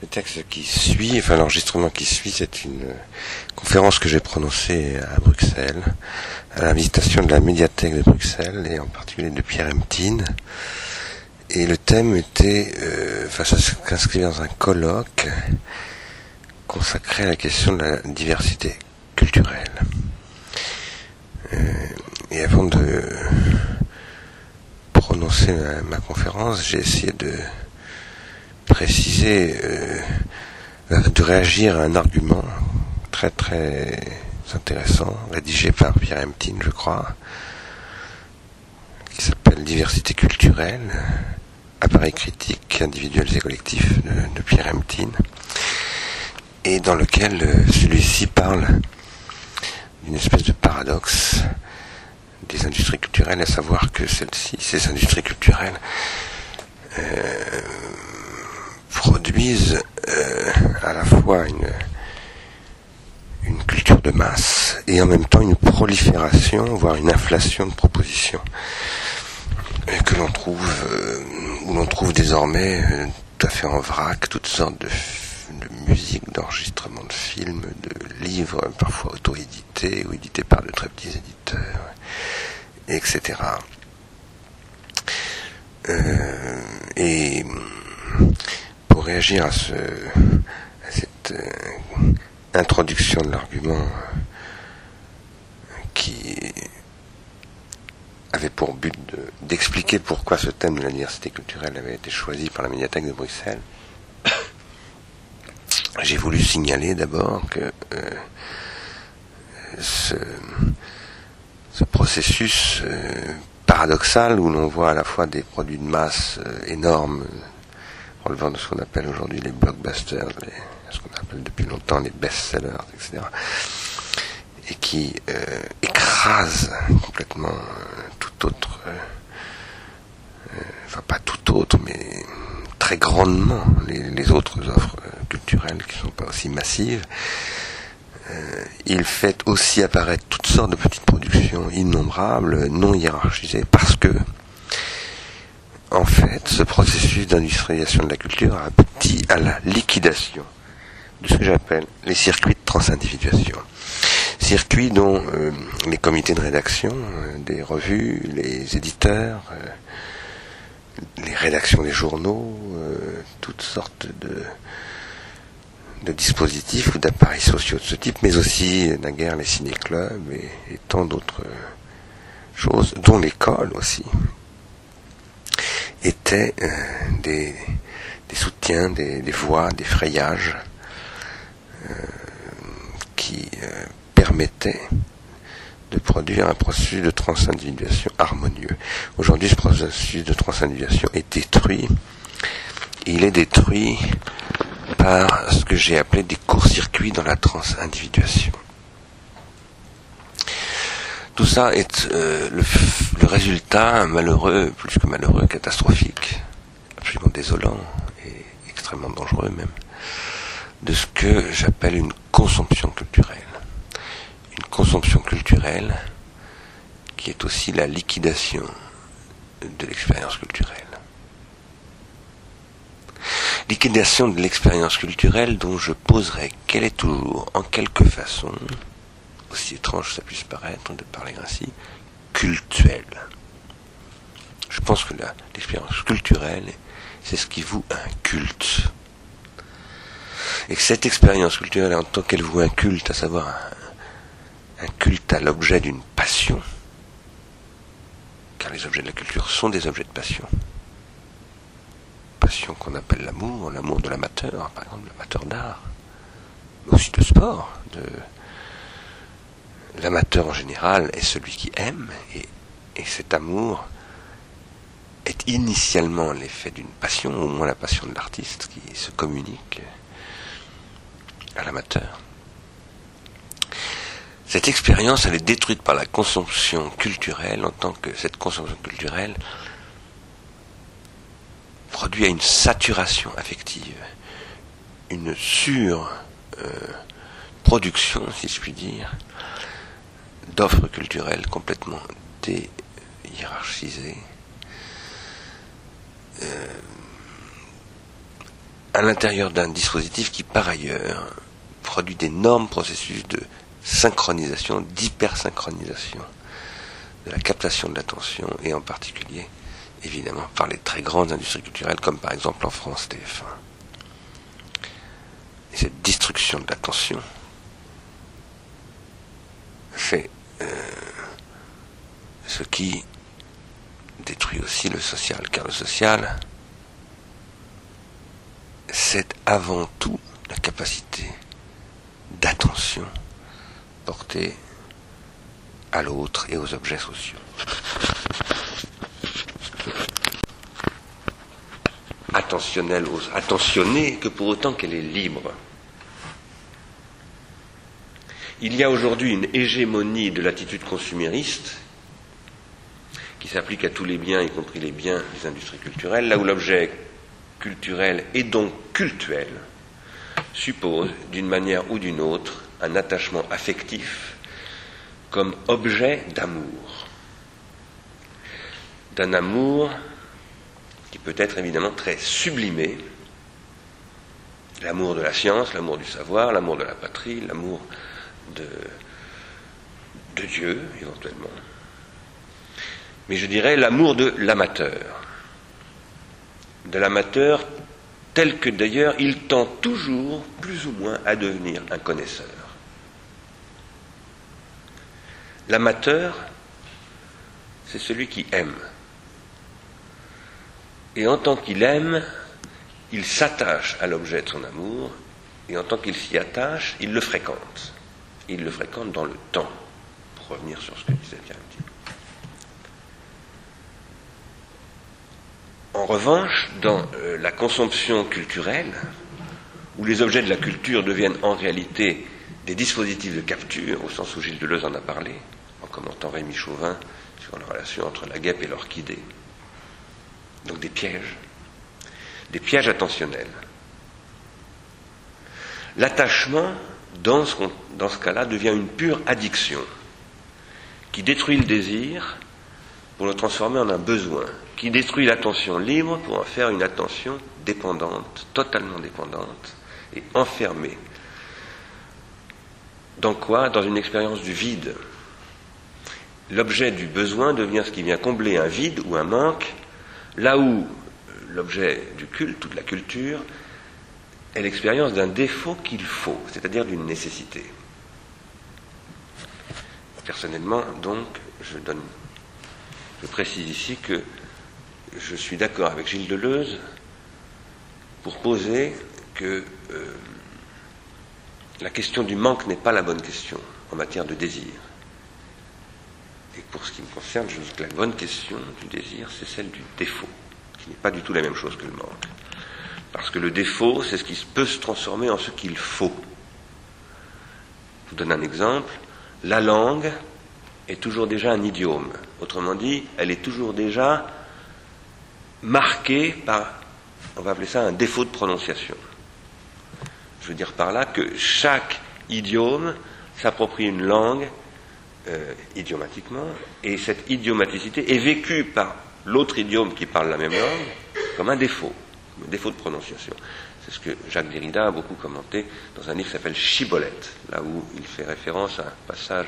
Le texte qui suit, enfin l'enregistrement qui suit, c'est une conférence que j'ai prononcée à Bruxelles, à l'invitation de la médiathèque de Bruxelles, et en particulier de Pierre Emtine. Et le thème était, euh, enfin ça s'inscrivait dans un colloque consacré à la question de la diversité culturelle. Euh, et avant de prononcer ma conférence, j'ai essayé de préciser, euh, de réagir à un argument très très intéressant, rédigé par Pierre Emtine, je crois, qui s'appelle Diversité culturelle, appareil critique individuels et collectifs de, Pierre Emtine, et dans lequel euh, celui-ci parle d'une espèce de paradoxe des industries culturelles, à savoir que celles-ci, ces industries culturelles, euh, produisent euh, à la fois une, une culture de masse et en même temps une prolifération, voire une inflation de propositions que l'on trouve, euh, où l'on trouve désormais euh, tout à fait en vrac toutes sortes de, de musique, d'enregistrement de films, de livres, parfois auto-édités ou édités par de très petits éditeurs, etc. Euh, et pour réagir à, ce, à cette introduction de l'argument qui avait pour but d'expliquer pourquoi ce thème de la diversité culturelle avait été choisi par la médiathèque de Bruxelles. J'ai voulu signaler d'abord que euh, ce, processus euh, paradoxal où l'on voit à la fois des produits de masse euh, énormes, relevant de ce qu'on appelle aujourd'hui les blockbusters, ce qu'on appelle depuis longtemps les best-sellers, etc., et qui écrase complètement autre, euh, euh, enfin pas tout autre, mais très grandement les, autres offres euh, culturelles qui ne sont pas aussi massives. il fait aussi apparaître toutes sortes de petites productions innombrables, non hiérarchisées, parce que, en fait, ce processus d'industrialisation de la culture a abouti à la liquidation de ce que j'appelle les circuits de transindividuation. Circuit dont euh, les comités de rédaction euh, des revues, les éditeurs, euh, les rédactions des journaux, toutes sortes de, de dispositifs ou d'appareils sociaux de ce type, mais aussi naguère les ciné-clubs et, tant d'autres choses, dont l'école aussi, étaient des, des, soutiens, des, des, voix, des frayages qui permettait de produire un processus de transindividuation harmonieux. Aujourd'hui, ce processus de transindividuation est détruit. Il est détruit par ce que j'ai appelé des courts-circuits dans la transindividuation. Tout ça est euh, le, le, résultat malheureux, plus que malheureux, catastrophique, absolument désolant et extrêmement dangereux même, de ce que j'appelle une consomption culturelle consomption culturelle qui est aussi la liquidation de l'expérience culturelle. Liquidation de l'expérience culturelle dont je poserai qu'elle est toujours, en quelque façon, aussi étrange ça puisse paraître de parler ainsi, cultuelle. Je pense que l'expérience culturelle, c'est ce qui vous un culte. Et que cette expérience culturelle, en tant qu'elle vous un culte, à savoir un culte à l'objet d'une passion, car les objets de la culture sont des objets de passion. Passion qu'on appelle l'amour, l'amour de l'amateur, par exemple l'amateur d'art, mais aussi de sport, de l'amateur en général est celui qui aime, et, et cet amour est initialement l'effet d'une passion, au moins la passion de l'artiste qui se communique à l'amateur. Cette expérience, elle est détruite par la consomption culturelle en tant que cette consommation culturelle produit à une saturation affective, une surproduction, euh, si je puis dire, d'offres culturelles complètement déhiérarchisées, euh, à l'intérieur d'un dispositif qui, par ailleurs, produit d'énormes processus de synchronisation, d'hypersynchronisation de la captation de l'attention, et en particulier, évidemment, par les très grandes industries culturelles, comme par exemple en France TF1. Et cette destruction de l'attention fait euh, ce qui détruit aussi le social, car le social, c'est avant tout la capacité d'attention portée à l'autre et aux objets sociaux. Attentionnelle, attentionnée que pour autant qu'elle est libre. Il y a aujourd'hui une hégémonie de l'attitude consumériste qui s'applique à tous les biens, y compris les biens des industries culturelles, là où l'objet culturel et donc cultuel suppose, d'une manière ou d'une autre, un attachement affectif comme objet d'amour. D'un amour qui peut être évidemment très sublimé, l'amour de la science, l'amour du savoir, l'amour de la patrie, l'amour de, Dieu éventuellement, mais je dirais l'amour de l'amateur, de l'amateur tel que d'ailleurs il tend toujours plus ou moins à devenir un connaisseur. L'amateur, c'est celui qui aime. Et en tant qu'il aime, il s'attache à l'objet de son amour, et en tant qu'il s'y attache, il le fréquente. Il le fréquente dans le temps, pour revenir sur ce que disait Pierre En revanche, dans euh, la consomption culturelle, où les objets de la culture deviennent en réalité des dispositifs de capture, au sens où Gilles Deleuze en a parlé, en commentant Rémi Chauvin sur la relation entre la guêpe et l'orchidée. Donc des pièges, des pièges attentionnels. L'attachement, dans ce, cas-là, devient une pure addiction qui détruit le désir pour le transformer en un besoin, qui détruit l'attention libre pour en faire une attention dépendante, totalement dépendante et enfermée. Dans quoi? Dans une expérience du vide, l'objet du besoin devient ce qui vient combler un vide ou un manque, là où l'objet du culte ou de la culture est l'expérience d'un défaut qu'il faut, c'est-à-dire d'une nécessité. Personnellement, donc, je, donne, je précise ici que je suis d'accord avec Gilles Deleuze pour poser que euh, la question du manque n'est pas la bonne question en matière de désir. Et pour ce qui me concerne, je dis que la bonne question du désir, c'est celle du défaut, qui n'est pas du tout la même chose que le manque. Parce que le défaut, c'est ce qui peut se transformer en ce qu'il faut. Je vous donne un exemple. La langue est toujours déjà un idiome. Autrement dit, elle est toujours déjà marquée par, on va appeler ça un défaut de prononciation. Je veux dire par là que chaque idiome s'approprie une langue euh, idiomatiquement, et cette idiomaticité est vécue par l'autre idiome qui parle la même langue comme un défaut, défaut de prononciation. C'est ce que Jacques Derrida a beaucoup commenté dans un livre qui s'appelle Chibolette, là où il fait référence à un passage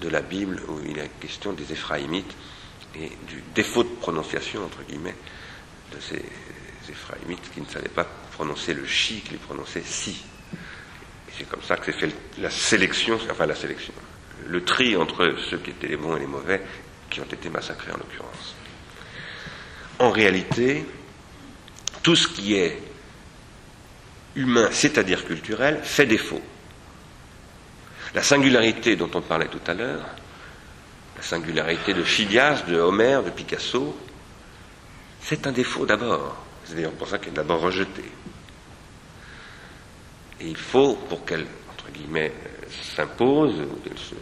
de la Bible où il est question des Éphraïmites et du défaut de prononciation, entre guillemets, de ces Éphraïmites qui ne savaient pas prononcer le chi, qui les prononçaient si. C'est comme ça que c'est fait la sélection, enfin la sélection, le tri entre ceux qui étaient les bons et les mauvais, qui ont été massacrés en l'occurrence. En réalité, tout ce qui est humain, c'est-à-dire culturel, fait défaut. La singularité dont on parlait tout à l'heure, la singularité de Phidias, de Homère, de Picasso, c'est un défaut d'abord. C'est d'ailleurs pour ça qu'elle est d'abord rejetée. Et il faut, pour qu'elle, entre guillemets, s'impose, qu'elle se,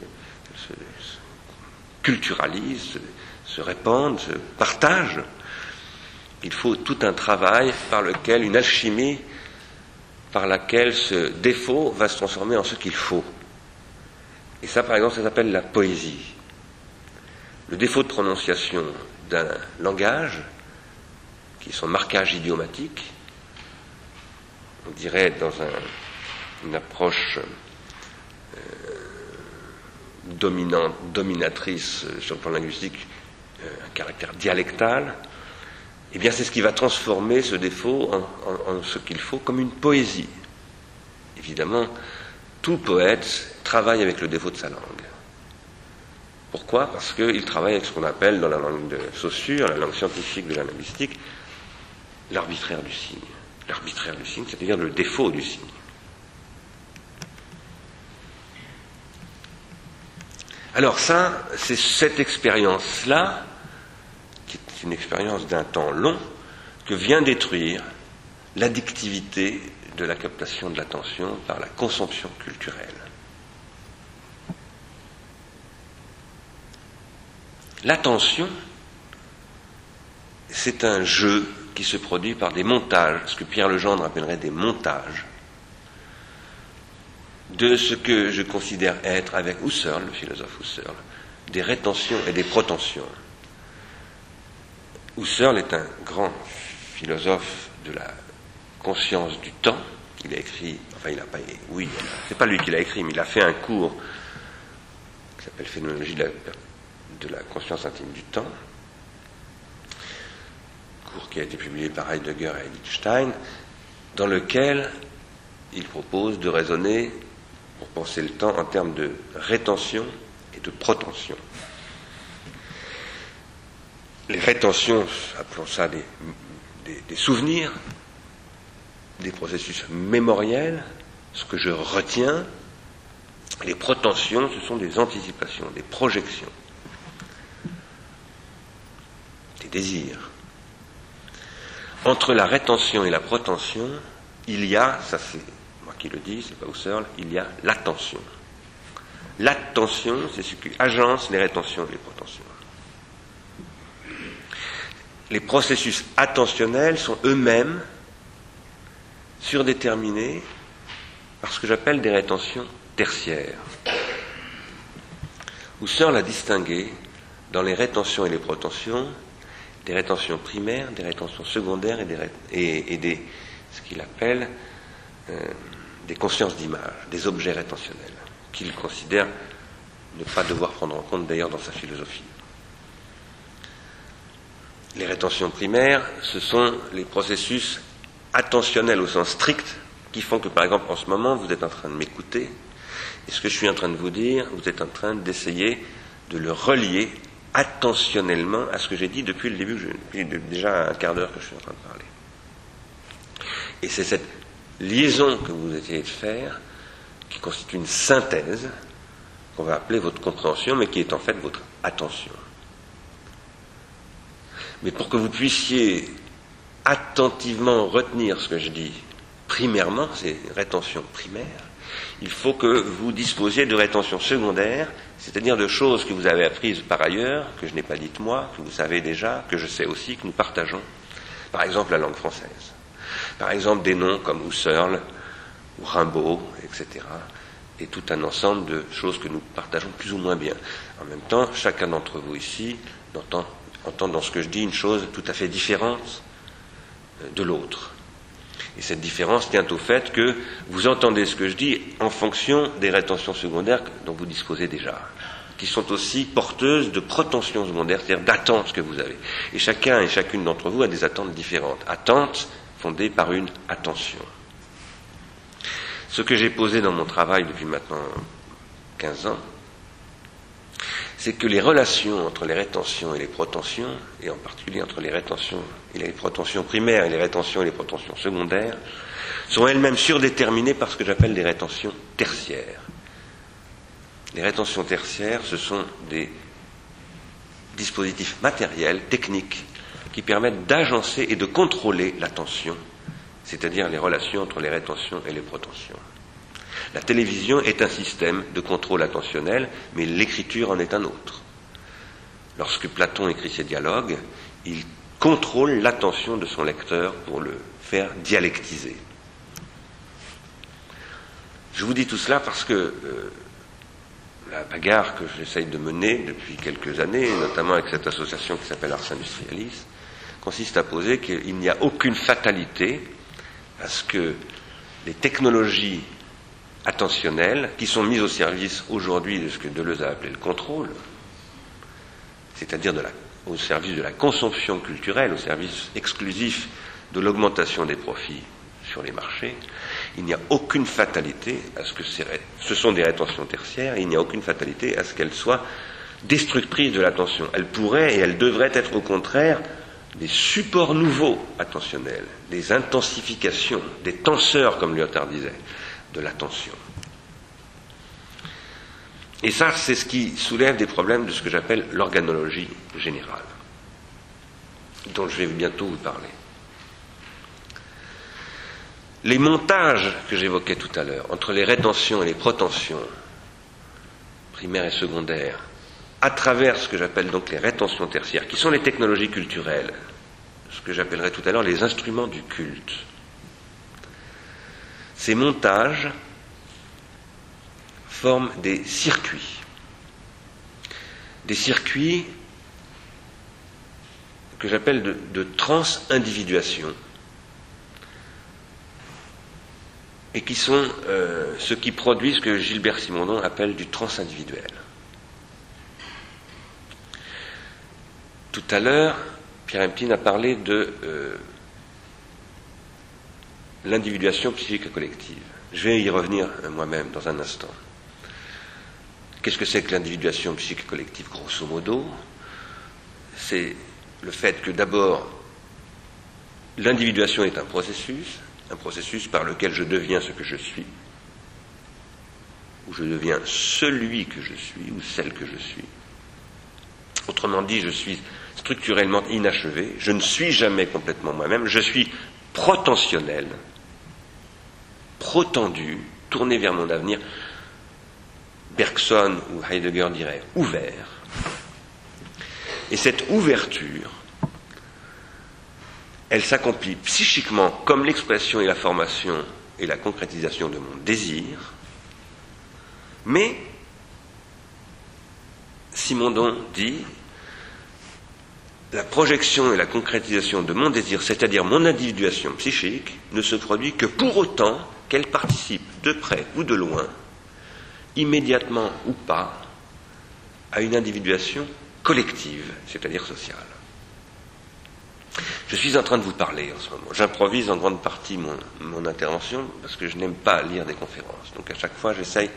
culturalise, se, répande, se partage, il faut tout un travail par lequel, une alchimie par laquelle ce défaut va se transformer en ce qu'il faut. Et ça, par exemple, ça s'appelle la poésie. Le défaut de prononciation d'un langage, qui est son marquage idiomatique, on dirait dans une approche euh, dominante, dominatrice sur le plan linguistique, un caractère dialectal, eh bien c'est ce qui va transformer ce défaut en ce qu'il faut comme une poésie. Évidemment, tout poète travaille avec le défaut de sa langue. Pourquoi? Parce qu'il travaille avec ce qu'on appelle dans la langue de Saussure, la langue scientifique de la linguistique, l'arbitraire du signe. L'arbitraire du signe, c'est-à-dire le défaut du signe. Alors ça, c'est cette expérience-là, une expérience d'un temps long, que vient détruire l'addictivité de la captation de l'attention par la consomption culturelle. L'attention, c'est un jeu qui se produit par des montages, ce que Pierre Legendre appellerait des montages, de ce que je considère être, avec Husserl, le philosophe Husserl, des rétentions et des protensions. Husserl est un grand philosophe de la conscience du temps. Il a écrit, enfin il n'a pas, oui, c'est pas lui qui l'a écrit, mais il a fait un cours qui s'appelle Phénoménologie de la, conscience intime du temps, cours qui a été publié par Heidegger et Wittgenstein, dans lequel il propose de raisonner pour penser le temps en termes de rétention et de protention. Les rétentions, appelons ça des souvenirs, des processus mémoriels, ce que je retiens, les protensions, ce sont des anticipations, des projections, des désirs. Entre la rétention et la protension, il y a, ça c'est moi qui le dis, c'est pas Husserl, il y a l'attention. L'attention, c'est ce qui agence les rétentions et les protensions. Les processus attentionnels sont eux-mêmes surdéterminés par ce que j'appelle des rétentions tertiaires. Husserl a distingué dans les rétentions et les protentions des rétentions primaires, des rétentions secondaires et, des, et, des ce qu'il appelle euh, des consciences d'image, des objets rétentionnels, qu'il considère ne pas devoir prendre en compte d'ailleurs dans sa philosophie. Les rétentions primaires, ce sont les processus attentionnels au sens strict qui font que, par exemple, en ce moment, vous êtes en train de m'écouter, et ce que je suis en train de vous dire, vous êtes en train d'essayer de le relier attentionnellement à ce que j'ai dit depuis le début, depuis déjà un quart d'heure que je suis en train de parler. Et c'est cette liaison que vous essayez de faire qui constitue une synthèse qu'on va appeler votre compréhension, mais qui est en fait votre attention. Mais pour que vous puissiez attentivement retenir ce que je dis, primairement, c'est rétention primaire, il faut que vous disposiez de rétention secondaire, c'est-à-dire de choses que vous avez apprises par ailleurs, que je n'ai pas dites moi, que vous savez déjà, que je sais aussi, que nous partageons. Par exemple, la langue française. Par exemple, des noms comme Husserl ou Rimbaud, etc. Et tout un ensemble de choses que nous partageons plus ou moins bien. En même temps, chacun d'entre vous ici entend, entend dans ce que je dis une chose tout à fait différente de l'autre. Et cette différence tient au fait que vous entendez ce que je dis en fonction des rétentions secondaires dont vous disposez déjà, qui sont aussi porteuses de protensions secondaires, c'est-à-dire d'attentes que vous avez. Et chacun et chacune d'entre vous a des attentes différentes. Attentes fondées par une attention. Ce que j'ai posé dans mon travail depuis maintenant 15 ans, c'est que les relations entre les rétentions et les protensions, et en particulier entre les rétentions et les protentions primaires et les rétentions et les protensions secondaires, sont elles-mêmes surdéterminées par ce que j'appelle des rétentions tertiaires. Les rétentions tertiaires, ce sont des dispositifs matériels, techniques, qui permettent d'agencer et de contrôler l'attention, c'est-à-dire les relations entre les rétentions et les protensions. La télévision est un système de contrôle attentionnel, mais l'écriture en est un autre. Lorsque Platon écrit ses dialogues, il contrôle l'attention de son lecteur pour le faire dialectiser. Je vous dis tout cela parce que euh, la bagarre que j'essaye de mener depuis quelques années, notamment avec cette association qui s'appelle Ars Industrialis, consiste à poser qu'il n'y a aucune fatalité à ce que les technologies attentionnelles qui sont mises au service aujourd'hui de ce que Deleuze a appelé le contrôle, c'est-à-dire au service de la consommation culturelle, au service exclusif de l'augmentation des profits sur les marchés, il n'y a aucune fatalité à ce que ce sont des rétentions tertiaires, il n'y a aucune fatalité à ce qu'elles soient destructrices de l'attention. Elles pourraient et elles devraient être au contraire des supports nouveaux attentionnels, des intensifications, des tenseurs, comme Lyotard disait, de l'attention. Et ça, c'est ce qui soulève des problèmes de ce que j'appelle l'organologie générale, dont je vais bientôt vous parler. Les montages que j'évoquais tout à l'heure, entre les rétentions et les protensions, primaires et secondaires, à travers ce que j'appelle donc les rétentions tertiaires, qui sont les technologies culturelles, ce que j'appellerai tout à l'heure les instruments du culte. Ces montages forment des circuits. Des circuits que j'appelle de, trans-individuation et qui sont euh, ce qui produit ce que Gilbert Simondon appelle du transindividuel. Tout à l'heure, Pierre Emptin a parlé de euh, l'individuation psychique collective. Je vais y revenir moi-même dans un instant. Qu'est-ce que c'est que l'individuation psychique collective Grosso modo, c'est le fait que d'abord, l'individuation est un processus, un processus par lequel je deviens ce que je suis, ou je deviens celui que je suis, ou celle que je suis. Autrement dit, je suis structurellement inachevé, je ne suis jamais complètement moi-même, je suis protentionnel, protendu, tourné vers mon avenir. Bergson ou Heidegger dirait ouvert. Et cette ouverture, elle s'accomplit psychiquement comme l'expression et la formation et la concrétisation de mon désir, mais Simondon dit la projection et la concrétisation de mon désir, c'est-à-dire mon individuation psychique, ne se produit que pour autant qu'elle participe de près ou de loin, immédiatement ou pas, à une individuation collective, c'est-à-dire sociale. Je suis en train de vous parler en ce moment. J'improvise en grande partie mon, intervention parce que je n'aime pas lire des conférences. Donc à chaque fois, j'essaye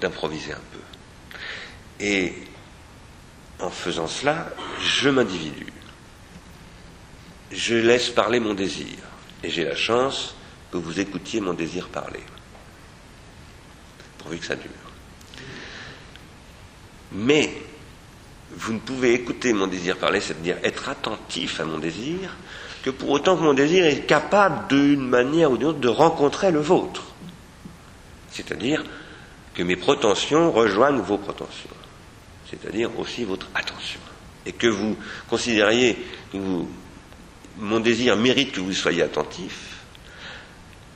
d'improviser un peu. Et en faisant cela, je m'individue. Je laisse parler mon désir. Et j'ai la chance que vous écoutiez mon désir parler. Pourvu que ça dure. Mais vous ne pouvez écouter mon désir parler, c'est-à-dire être attentif à mon désir, que pour autant que mon désir est capable d'une manière ou d'une autre de rencontrer le vôtre. C'est-à-dire que mes protensions rejoignent vos protensions, c'est-à-dire aussi votre attention. Et que vous considériez que mon désir mérite que vous soyez attentif,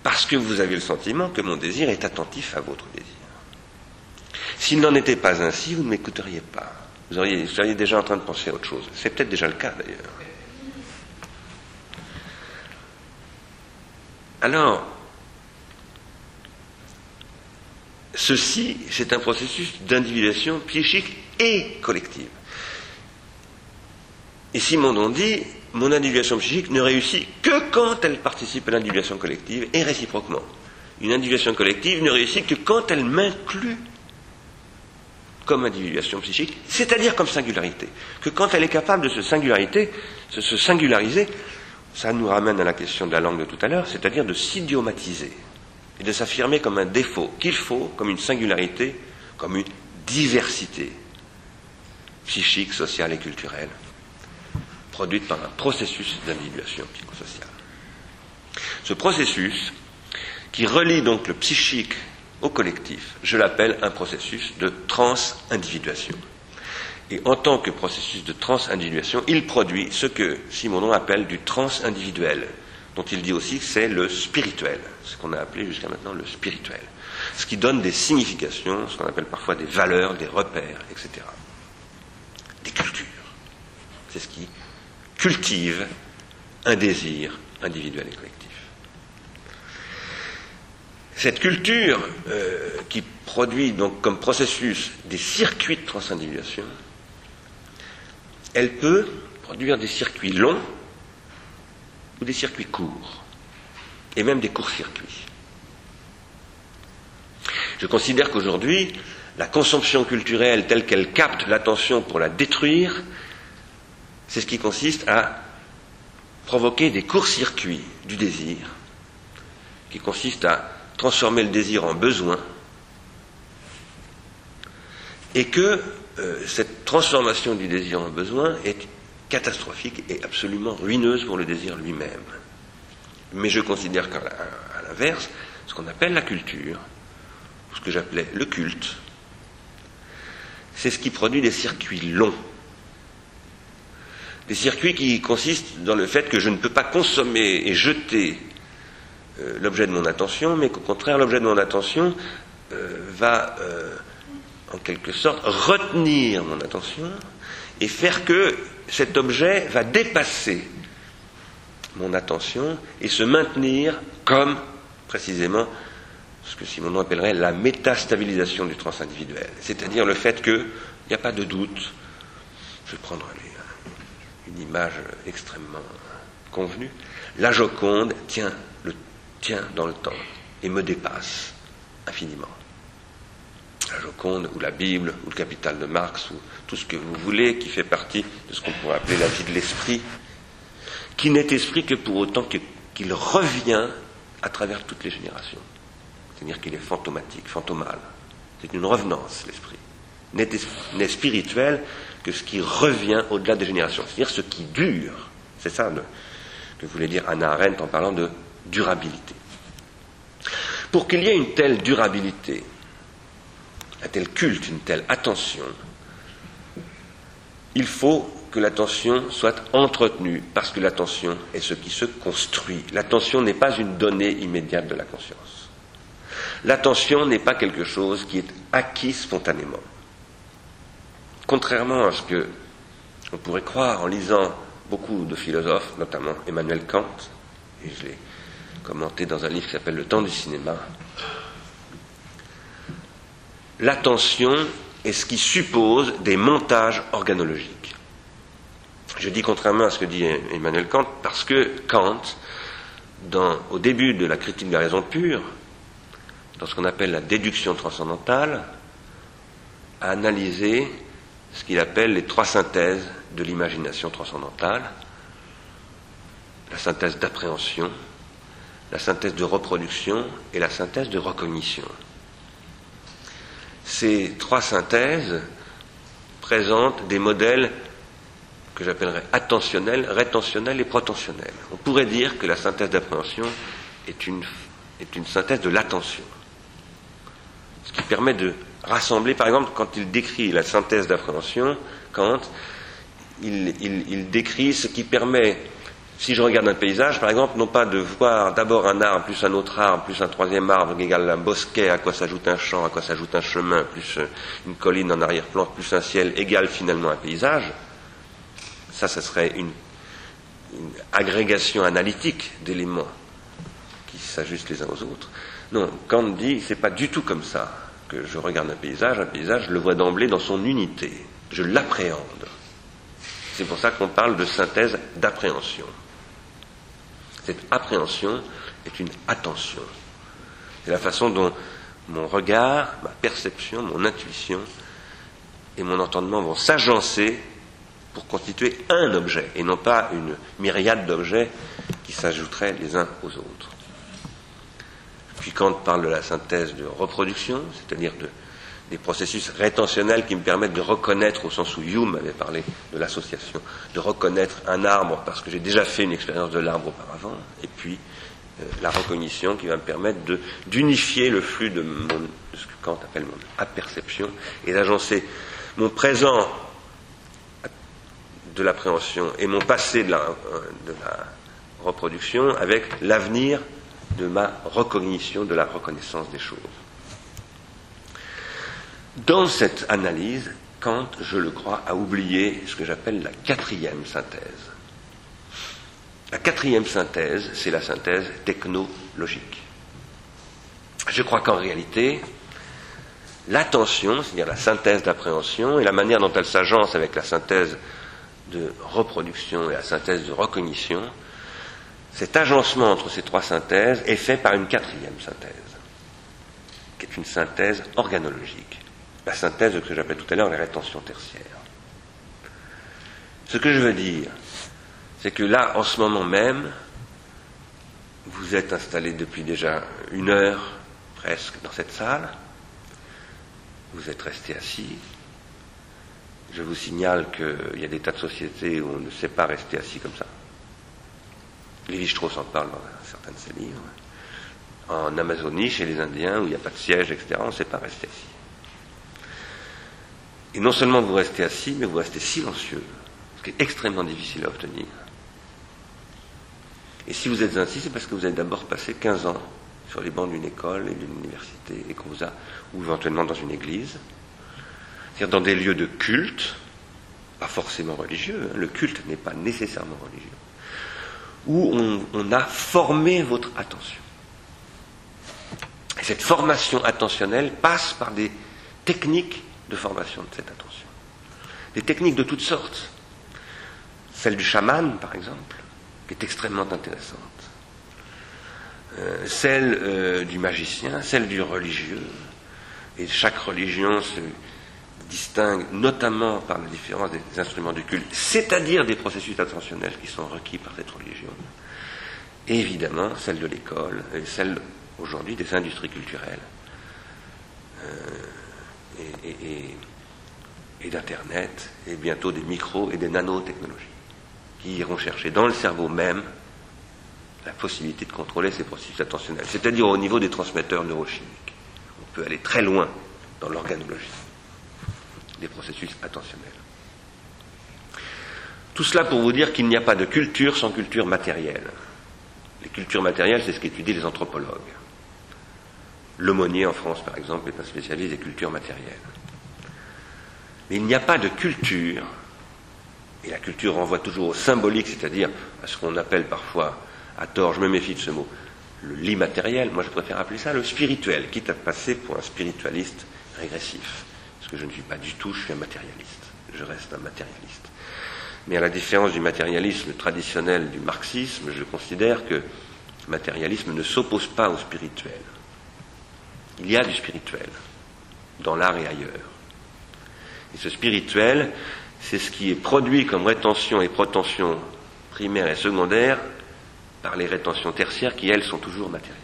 parce que vous avez le sentiment que mon désir est attentif à votre désir. S'il n'en était pas ainsi, vous ne m'écouteriez pas. Vous, seriez déjà en train de penser à autre chose. C'est peut-être déjà le cas d'ailleurs. Alors, ceci, c'est un processus d'individuation psychique et collective. Et Simondon dit, mon individuation psychique ne réussit que quand elle participe à l'individuation collective et réciproquement. Une individuation collective ne réussit que quand elle m'inclut comme individuation psychique, c'est-à-dire comme singularité. Que quand elle est capable de se singulariser, ça nous ramène à la question de la langue de tout à l'heure, c'est-à-dire de s'idiomatiser et de s'affirmer comme un défaut qu'il faut, comme une singularité, comme une diversité psychique, sociale et culturelle, produite par un processus d'individuation psychosociale. Ce processus, qui relie donc le psychique au collectif. Je l'appelle un processus de trans-individuation. Et en tant que processus de trans-individuation, il produit ce que Simonon appelle du trans-individuel, dont il dit aussi que c'est le spirituel, ce qu'on a appelé jusqu'à maintenant le spirituel, ce qui donne des significations, ce qu'on appelle parfois des valeurs, des repères, etc. Des cultures. C'est ce qui cultive un désir individuel et collectif. Cette culture euh, qui produit donc comme processus des circuits de transindividuation, elle peut produire des circuits longs ou des circuits courts, et même des courts-circuits. Je considère qu'aujourd'hui, la consommation culturelle telle qu'elle capte l'attention pour la détruire, c'est ce qui consiste à provoquer des courts-circuits du désir, qui consiste à transformer le désir en besoin, et que euh, cette transformation du désir en besoin est catastrophique et absolument ruineuse pour le désir lui-même. Mais je considère qu'à l'inverse, ce qu'on appelle la culture, ce que j'appelais le culte, c'est ce qui produit des circuits longs. Des circuits qui consistent dans le fait que je ne peux pas consommer et jeter euh, l'objet de mon attention, mais qu'au contraire, l'objet de mon attention euh, va, euh, en quelque sorte, retenir mon attention et faire que cet objet va dépasser mon attention et se maintenir comme, précisément, ce que Simonon appellerait la métastabilisation du transindividuel, c'est-à-dire le fait qu'il n'y a pas de doute. Je vais prendre une image extrêmement convenue. La Joconde tient, le, tient dans le temps et me dépasse infiniment. La Joconde, ou la Bible, ou le Capital de Marx, ou tout ce que vous voulez, qui fait partie de ce qu'on pourrait appeler la vie de l'esprit, qui n'est esprit que pour autant qu'il revient à travers toutes les générations c'est-à-dire qu'il est fantomatique, fantomal. C'est une revenance, l'esprit. N'est spirituel que ce qui revient au-delà des générations, c'est-à-dire ce qui dure. C'est ça que voulait dire Anna Arendt en parlant de durabilité. Pour qu'il y ait une telle durabilité, un tel culte, une telle attention, il faut que l'attention soit entretenue, parce que l'attention est ce qui se construit. L'attention n'est pas une donnée immédiate de la conscience. L'attention n'est pas quelque chose qui est acquis spontanément. Contrairement à ce que on pourrait croire en lisant beaucoup de philosophes, notamment Emmanuel Kant, et je l'ai commenté dans un livre qui s'appelle Le temps du cinéma, l'attention est ce qui suppose des montages organologiques. Je dis contrairement à ce que dit Emmanuel Kant parce que Kant, au début de la critique de la raison pure, dans ce qu'on appelle la déduction transcendantale, à analyser ce qu'il appelle les trois synthèses de l'imagination transcendantale, la synthèse d'appréhension, la synthèse de reproduction et la synthèse de recognition. Ces trois synthèses présentent des modèles que j'appellerais attentionnels, rétentionnels et protentionnels. On pourrait dire que la synthèse d'appréhension est une, est une synthèse de l'attention ce qui permet de rassembler, par exemple, quand il décrit la synthèse d'appréhension, Kant, il, décrit ce qui permet, si je regarde un paysage, par exemple, non pas de voir d'abord un arbre, plus un autre arbre, plus un troisième arbre, égale un bosquet, à quoi s'ajoute un champ, à quoi s'ajoute un chemin, plus une colline en arrière-plan, plus un ciel, égale finalement un paysage. Ça, ce serait une, une agrégation analytique d'éléments qui s'ajustent les uns aux autres. Non, Kant dit, c'est pas du tout comme ça je regarde un paysage. Un paysage, je le vois d'emblée dans son unité. Je l'appréhende. C'est pour ça qu'on parle de synthèse d'appréhension. Cette appréhension est une attention. C'est la façon dont mon regard, ma perception, mon intuition et mon entendement vont s'agencer pour constituer un objet et non pas une myriade d'objets qui s'ajouteraient les uns aux autres. Puis Kant parle de la synthèse de reproduction, c'est-à-dire des processus rétentionnels qui me permettent de reconnaître, au sens où Hume avait parlé de l'association, de reconnaître un arbre parce que j'ai déjà fait une expérience de l'arbre auparavant, et puis euh, la recognition qui va me permettre d'unifier le flux de, ce que Kant appelle mon aperception et d'agencer mon présent de l'appréhension et mon passé de la euh, reproduction avec l'avenir de ma recognition, de la reconnaissance des choses. Dans cette analyse, Kant, je le crois, a oublié ce que j'appelle la quatrième synthèse. La quatrième synthèse, c'est la synthèse technologique. Je crois qu'en réalité, l'attention, c'est-à-dire la synthèse d'appréhension et la manière dont elle s'agence avec la synthèse de reproduction et la synthèse de recognition, cet agencement entre ces trois synthèses est fait par une quatrième synthèse, qui est une synthèse organologique, la synthèse que j'appelais tout à l'heure les rétentions tertiaires. Ce que je veux dire, c'est que là, en ce moment même, vous êtes installé depuis déjà une heure presque dans cette salle, vous êtes resté assis. Je vous signale qu'il y a des tas de sociétés où on ne sait pas rester assis comme ça. Lévi-Strauss en parle dans certains de ses livres. En Amazonie, chez les Indiens, où il n'y a pas de siège, etc., on ne sait pas rester assis. Et non seulement vous restez assis, mais vous restez silencieux, ce qui est extrêmement difficile à obtenir. Et si vous êtes ainsi, c'est parce que vous avez d'abord passé 15 ans sur les bancs d'une école et d'une université, et qu'on ou éventuellement dans une église, c'est-à-dire dans des lieux de culte, pas forcément religieux, hein, le culte n'est pas nécessairement religieux, où on, a formé votre attention. Et cette formation attentionnelle passe par des techniques de formation de cette attention. Des techniques de toutes sortes. Celle du chaman, par exemple, qui est extrêmement intéressante. Euh, celle euh, du magicien, celle du religieux. Et chaque religion se distingue notamment par la différence des instruments du culte, c'est-à-dire des processus attentionnels qui sont requis par cette religion. Et évidemment, celle de l'école et celle aujourd'hui des industries culturelles euh, et, et, et d'Internet et bientôt des micros et des nanotechnologies qui iront chercher dans le cerveau même la possibilité de contrôler ces processus attentionnels, c'est-à-dire au niveau des transmetteurs neurochimiques. On peut aller très loin dans l'organologie des processus attentionnels. Tout cela pour vous dire qu'il n'y a pas de culture sans culture matérielle. Les cultures matérielles, c'est ce qu'étudient les anthropologues. L'aumônier en France, par exemple, est un spécialiste des cultures matérielles. Mais il n'y a pas de culture, et la culture renvoie toujours au symbolique, c'est-à-dire à ce qu'on appelle parfois à tort, je me méfie de ce mot, le l'immatériel, moi je préfère appeler ça le spirituel, quitte à passer pour un spiritualiste régressif. Que je ne suis pas du tout, je suis un matérialiste. Je reste un matérialiste. Mais à la différence du matérialisme traditionnel du marxisme, je considère que le matérialisme ne s'oppose pas au spirituel. Il y a du spirituel, dans l'art et ailleurs. Et ce spirituel, c'est ce qui est produit comme rétention et protension primaire et secondaire par les rétentions tertiaires qui, elles, sont toujours matérielles.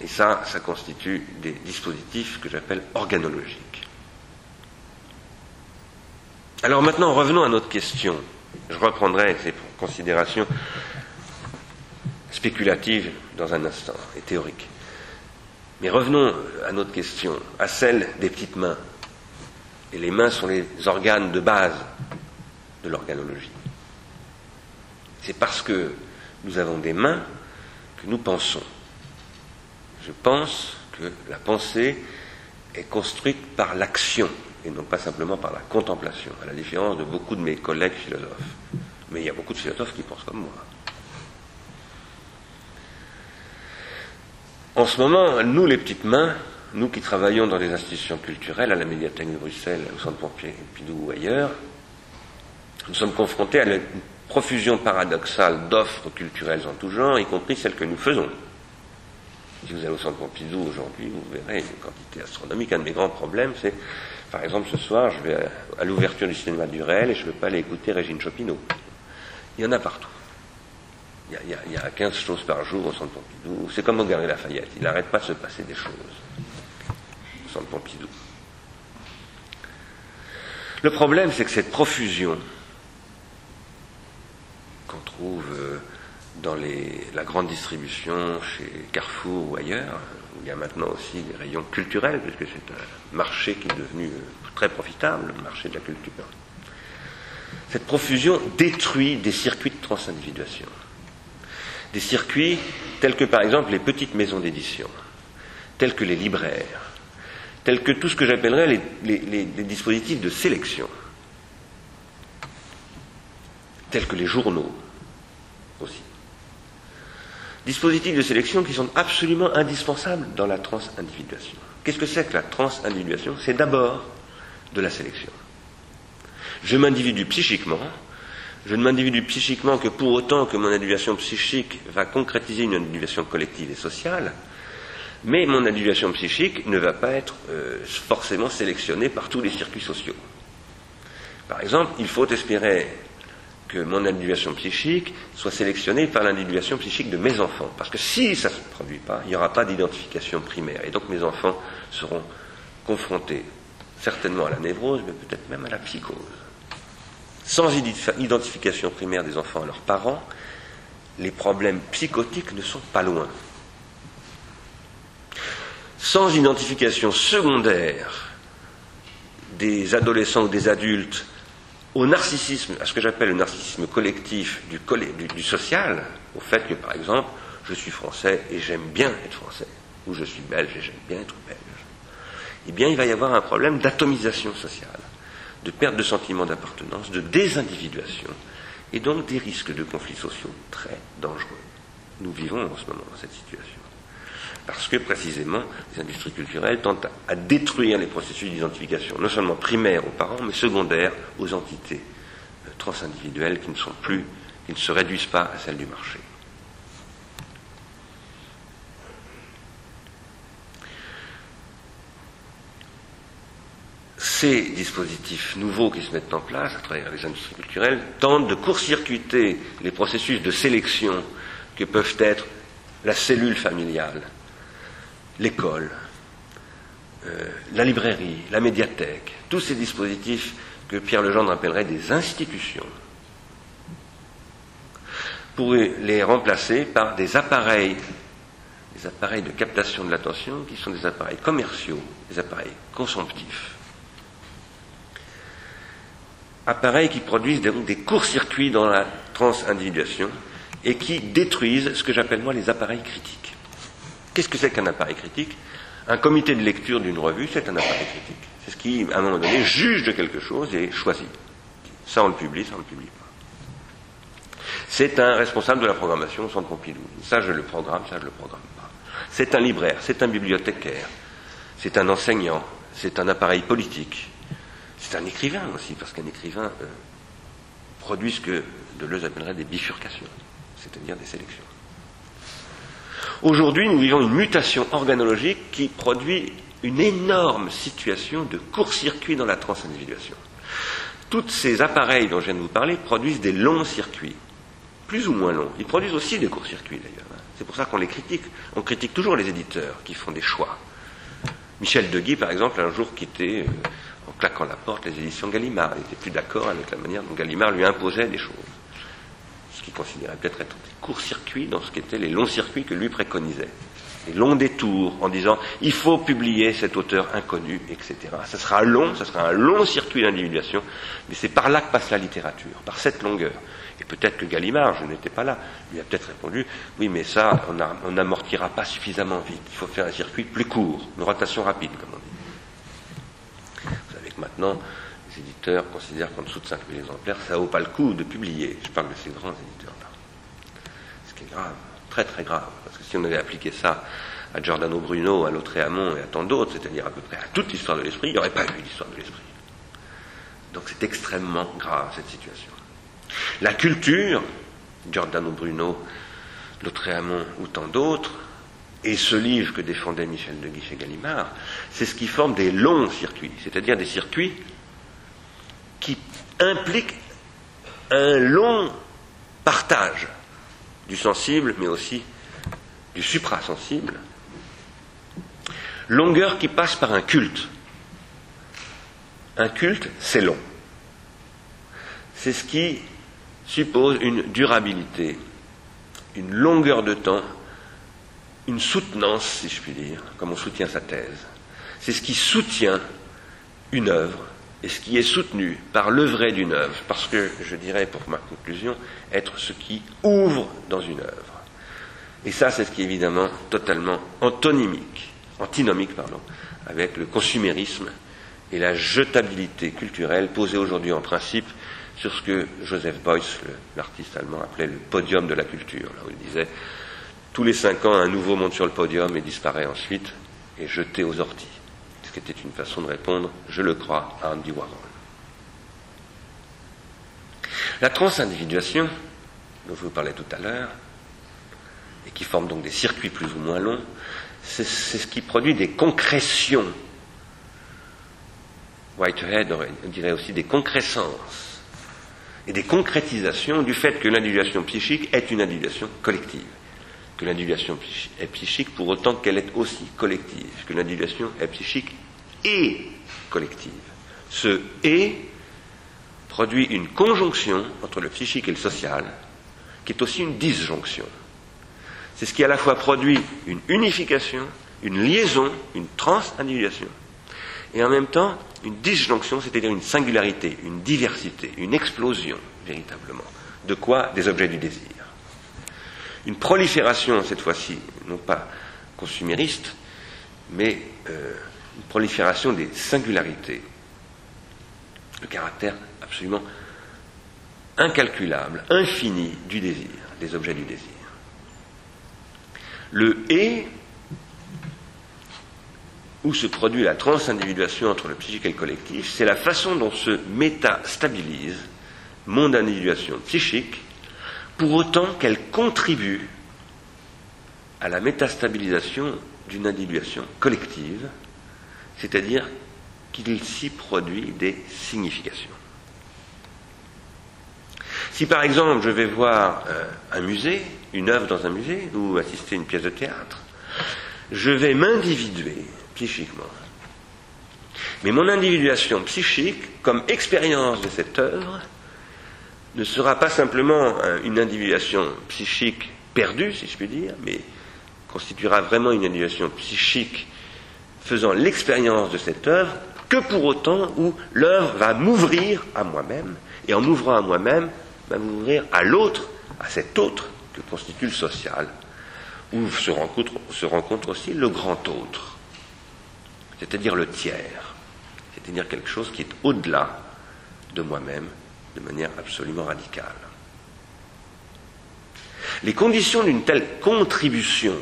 Et ça, ça constitue des dispositifs que j'appelle organologiques. Alors maintenant, revenons à notre question. Je reprendrai ces considérations spéculatives dans un instant et théoriques. Mais revenons à notre question, à celle des petites mains. Et les mains sont les organes de base de l'organologie. C'est parce que nous avons des mains que nous pensons. Je pense que la pensée est construite par l'action et non pas simplement par la contemplation, à la différence de beaucoup de mes collègues philosophes. Mais il y a beaucoup de philosophes qui pensent comme moi. En ce moment, nous les petites mains, nous qui travaillons dans des institutions culturelles, à la médiathèque de Bruxelles, au centre Pompidou ou ailleurs, nous sommes confrontés à une profusion paradoxale d'offres culturelles en tout genre, y compris celles que nous faisons. Si vous allez au centre Pompidou aujourd'hui, vous verrez une quantité astronomique. Un de mes grands problèmes, c'est, par exemple, ce soir, je vais à l'ouverture du cinéma du réel et je ne veux pas aller écouter Régine Chopineau. Il y en a partout. Il y a, il y a, il y a 15 choses par jour au centre Pompidou. C'est comme au Lafayette. Il n'arrête pas de se passer des choses au centre Pompidou. Le problème, c'est que cette profusion qu'on trouve dans la grande distribution chez Carrefour ou ailleurs, où il y a maintenant aussi des rayons culturels, puisque c'est un marché qui est devenu très profitable, le marché de la culture. Cette profusion détruit des circuits de transindividuation. Des circuits tels que par exemple les petites maisons d'édition, tels que les libraires, tels que tout ce que j'appellerais les dispositifs de sélection, tels que les journaux aussi. Dispositifs de sélection qui sont absolument indispensables dans la transindividuation. Qu'est-ce que c'est que la transindividuation? C'est d'abord de la sélection. Je m'individue psychiquement, je ne m'individue psychiquement que pour autant que mon individuation psychique va concrétiser une individuation collective et sociale, mais mon individuation psychique ne va pas être euh, forcément sélectionnée par tous les circuits sociaux. Par exemple, il faut espérer que mon individuation psychique soit sélectionnée par l'individuation psychique de mes enfants. Parce que si ça ne se produit pas, il n'y aura pas d'identification primaire. Et donc mes enfants seront confrontés certainement à la névrose, mais peut-être même à la psychose. Sans identification primaire des enfants à leurs parents, les problèmes psychotiques ne sont pas loin. Sans identification secondaire des adolescents ou des adultes au narcissisme, à ce que j'appelle le narcissisme collectif du, social, au fait que, par exemple, je suis français et j'aime bien être français, ou je suis belge et j'aime bien être belge, eh bien, il va y avoir un problème d'atomisation sociale de perte de sentiment d'appartenance, de désindividuation, et donc des risques de conflits sociaux très dangereux. Nous vivons en ce moment dans cette situation. Parce que précisément, les industries culturelles tentent à détruire les processus d'identification, non seulement primaires aux parents, mais secondaires aux entités euh, transindividuelles qui ne sont plus, qui ne se réduisent pas à celles du marché. ces dispositifs nouveaux qui se mettent en place à travers les industries culturelles tentent de court-circuiter les processus de sélection que peuvent être la cellule familiale, l'école, euh, la librairie, la médiathèque, tous ces dispositifs que Pierre Legendre appellerait des institutions, pour les remplacer par des appareils, des appareils de captation de l'attention qui sont des appareils commerciaux, des appareils consomptifs appareils qui produisent des, courts-circuits dans la transindividuation et qui détruisent ce que j'appelle moi les appareils critiques. Qu'est-ce que c'est qu'un appareil critique? Un comité de lecture d'une revue, c'est un appareil critique. C'est ce qui, à un moment donné, juge de quelque chose et choisit. Ça, on le publie, ça, on le publie pas. C'est un responsable de la programmation au Centre Pompidou. Ça, je le programme, ça, je le programme pas. C'est un libraire, c'est un bibliothécaire, c'est un enseignant, c'est un appareil politique, c'est un écrivain aussi, parce qu'un écrivain euh, produit ce que Deleuze appellerait des bifurcations, c'est-à-dire des sélections. Aujourd'hui, nous vivons une mutation organologique qui produit une énorme situation de court-circuit dans la transindividuation. Tous ces appareils dont je viens de vous parler produisent des longs circuits, plus ou moins longs. Ils produisent aussi des courts-circuits d'ailleurs. Hein. C'est pour ça qu'on les critique. On critique toujours les éditeurs qui font des choix. Michel Deguy, par exemple, un jour quitté euh, en claquant la porte les éditions Gallimard. Il n'était plus d'accord avec la manière dont Gallimard lui imposait des choses. Ce qu'il considérait peut-être être des courts-circuits dans ce qu'étaient les longs circuits que lui préconisait. Les longs détours en disant il faut publier cet auteur inconnu, etc. Ce sera long, ce sera un long circuit d'individuation, mais c'est par là que passe la littérature, par cette longueur. Et peut-être que Gallimard, je n'étais pas là, lui a peut-être répondu oui, mais ça, on n'amortira pas suffisamment vite. Il faut faire un circuit plus court, une rotation rapide, comme on dit. Maintenant, les éditeurs considèrent qu'en dessous de 5000 exemplaires, ça vaut pas le coup de publier. Je parle de ces grands éditeurs-là. Ce qui est grave, très très grave. Parce que si on avait appliqué ça à Giordano Bruno, à Lautréamont et à tant d'autres, c'est-à-dire à peu près à toute l'histoire de l'esprit, il n'y aurait pas eu l'histoire de l'esprit. Donc c'est extrêmement grave cette situation. La culture, Giordano Bruno, Lautréamont ou tant d'autres, et ce livre que défendait Michel de Guichet Gallimard, c'est ce qui forme des longs circuits, c'est-à-dire des circuits qui impliquent un long partage du sensible, mais aussi du suprasensible. Longueur qui passe par un culte. Un culte, c'est long. C'est ce qui suppose une durabilité, une longueur de temps une soutenance, si je puis dire, comme on soutient sa thèse. C'est ce qui soutient une œuvre et ce qui est soutenu par l'œuvre d'une œuvre, parce que je dirais pour ma conclusion, être ce qui ouvre dans une œuvre. Et ça, c'est ce qui est évidemment totalement antonymique, antinomique, pardon, avec le consumérisme et la jetabilité culturelle posée aujourd'hui en principe sur ce que Joseph Beuys, l'artiste allemand, appelait le podium de la culture, là où il disait tous les cinq ans, un nouveau monte sur le podium et disparaît ensuite, et jeté aux orties. Ce qui était une façon de répondre, je le crois, à Andy Warhol. La transindividuation, dont je vous parlais tout à l'heure, et qui forme donc des circuits plus ou moins longs, c'est ce qui produit des concrétions. Whitehead dirait aussi des concrescences et des concrétisations du fait que l'individuation psychique est une individuation collective que l'individuation est psychique pour autant qu'elle est aussi collective, que l'individuation est psychique et collective. Ce et produit une conjonction entre le psychique et le social, qui est aussi une disjonction. C'est ce qui à la fois produit une unification, une liaison, une transindividuation, et en même temps une disjonction, c'est-à-dire une singularité, une diversité, une explosion, véritablement. De quoi Des objets du désir une prolifération, cette fois-ci, non pas consumériste, mais euh, une prolifération des singularités, le caractère absolument incalculable, infini du désir, des objets du désir. Le et, où se produit la transindividuation entre le psychique et le collectif, c'est la façon dont se métastabilise mon individuation psychique pour autant qu'elle contribue à la métastabilisation d'une individuation collective, c'est-à-dire qu'il s'y produit des significations. Si par exemple je vais voir euh, un musée, une œuvre dans un musée, ou assister à une pièce de théâtre, je vais m'individuer psychiquement. Mais mon individuation psychique, comme expérience de cette œuvre, ne sera pas simplement une individuation psychique perdue, si je puis dire, mais constituera vraiment une individuation psychique faisant l'expérience de cette œuvre, que pour autant où l'œuvre va m'ouvrir à moi-même, et en m'ouvrant à moi-même, va m'ouvrir à l'autre, à cet autre que constitue le social, où se rencontre, se rencontre aussi le grand autre, c'est-à-dire le tiers, c'est-à-dire quelque chose qui est au-delà de moi-même de manière absolument radicale. Les conditions d'une telle contribution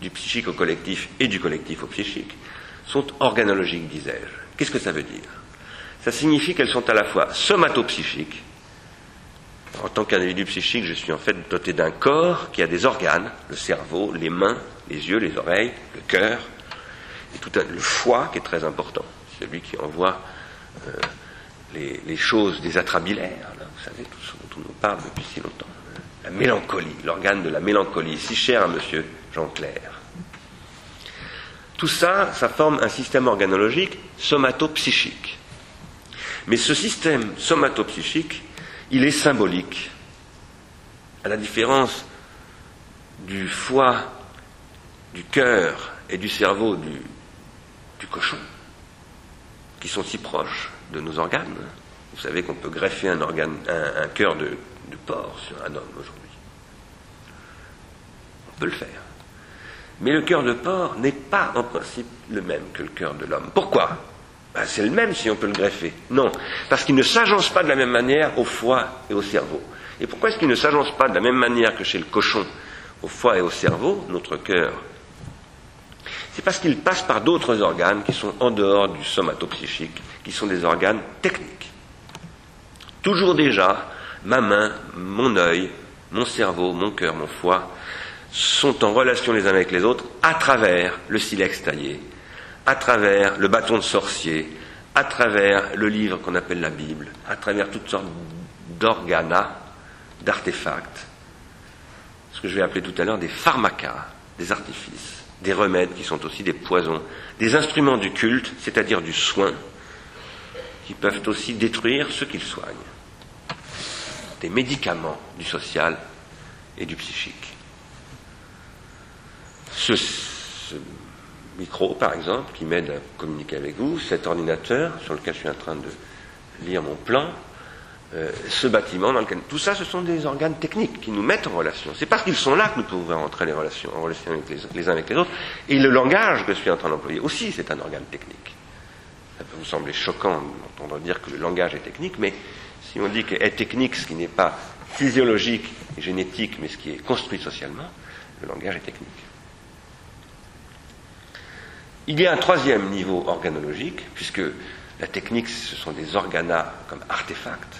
du psychique au collectif et du collectif au psychique sont organologiques, disais-je. Qu'est-ce que ça veut dire? Ça signifie qu'elles sont à la fois somatopsychiques. En tant qu'individu psychique, je suis en fait doté d'un corps qui a des organes, le cerveau, les mains, les yeux, les oreilles, le cœur, et tout le foie qui est très important, celui qui envoie euh, les, choses des atrabilaires, vous savez, tout ce dont on parle depuis si longtemps. La mélancolie, l'organe de la mélancolie, si cher à monsieur Jean Clair. Tout ça, ça forme un système organologique somatopsychique. Mais ce système somatopsychique, il est symbolique. À la différence du foie, du cœur et du cerveau du, cochon, qui sont si proches de nos organes. Vous savez qu'on peut greffer un, cœur de, porc sur un homme aujourd'hui. On peut le faire. Mais le cœur de porc n'est pas en principe le même que le cœur de l'homme. Pourquoi? Ben, C'est le même si on peut le greffer. Non, parce qu'il ne s'agence pas de la même manière au foie et au cerveau. Et pourquoi est-ce qu'il ne s'agence pas de la même manière que chez le cochon au foie et au cerveau, notre cœur? C'est parce qu'il passe par d'autres organes qui sont en dehors du somatopsychique, qui sont des organes techniques. Toujours déjà, ma main, mon œil, mon cerveau, mon cœur, mon foie sont en relation les uns avec les autres à travers le silex taillé, à travers le bâton de sorcier, à travers le livre qu'on appelle la Bible, à travers toutes sortes d'organes, d'artefacts, ce que je vais appeler tout à l'heure des pharmacas, des artifices des remèdes qui sont aussi des poisons, des instruments du culte, c'est-à-dire du soin, qui peuvent aussi détruire ceux qu'ils soignent, des médicaments du social et du psychique. Ce, micro, par exemple, qui m'aide à communiquer avec vous, cet ordinateur sur lequel je suis en train de lire mon plan, euh, ce bâtiment dans lequel. Tout ça, ce sont des organes techniques qui nous mettent en relation. C'est parce qu'ils sont là que nous pouvons entrer les relations, en relation avec les, uns avec les autres. Et le langage que je suis en train d'employer aussi, c'est un organe technique. Ça peut vous sembler choquant d'entendre dire que le langage est technique, mais si on dit qu'est technique ce qui n'est pas physiologique et génétique, mais ce qui est construit socialement, Le langage est technique. Il y a un troisième niveau organologique, puisque la technique, ce sont des organas comme artefacts.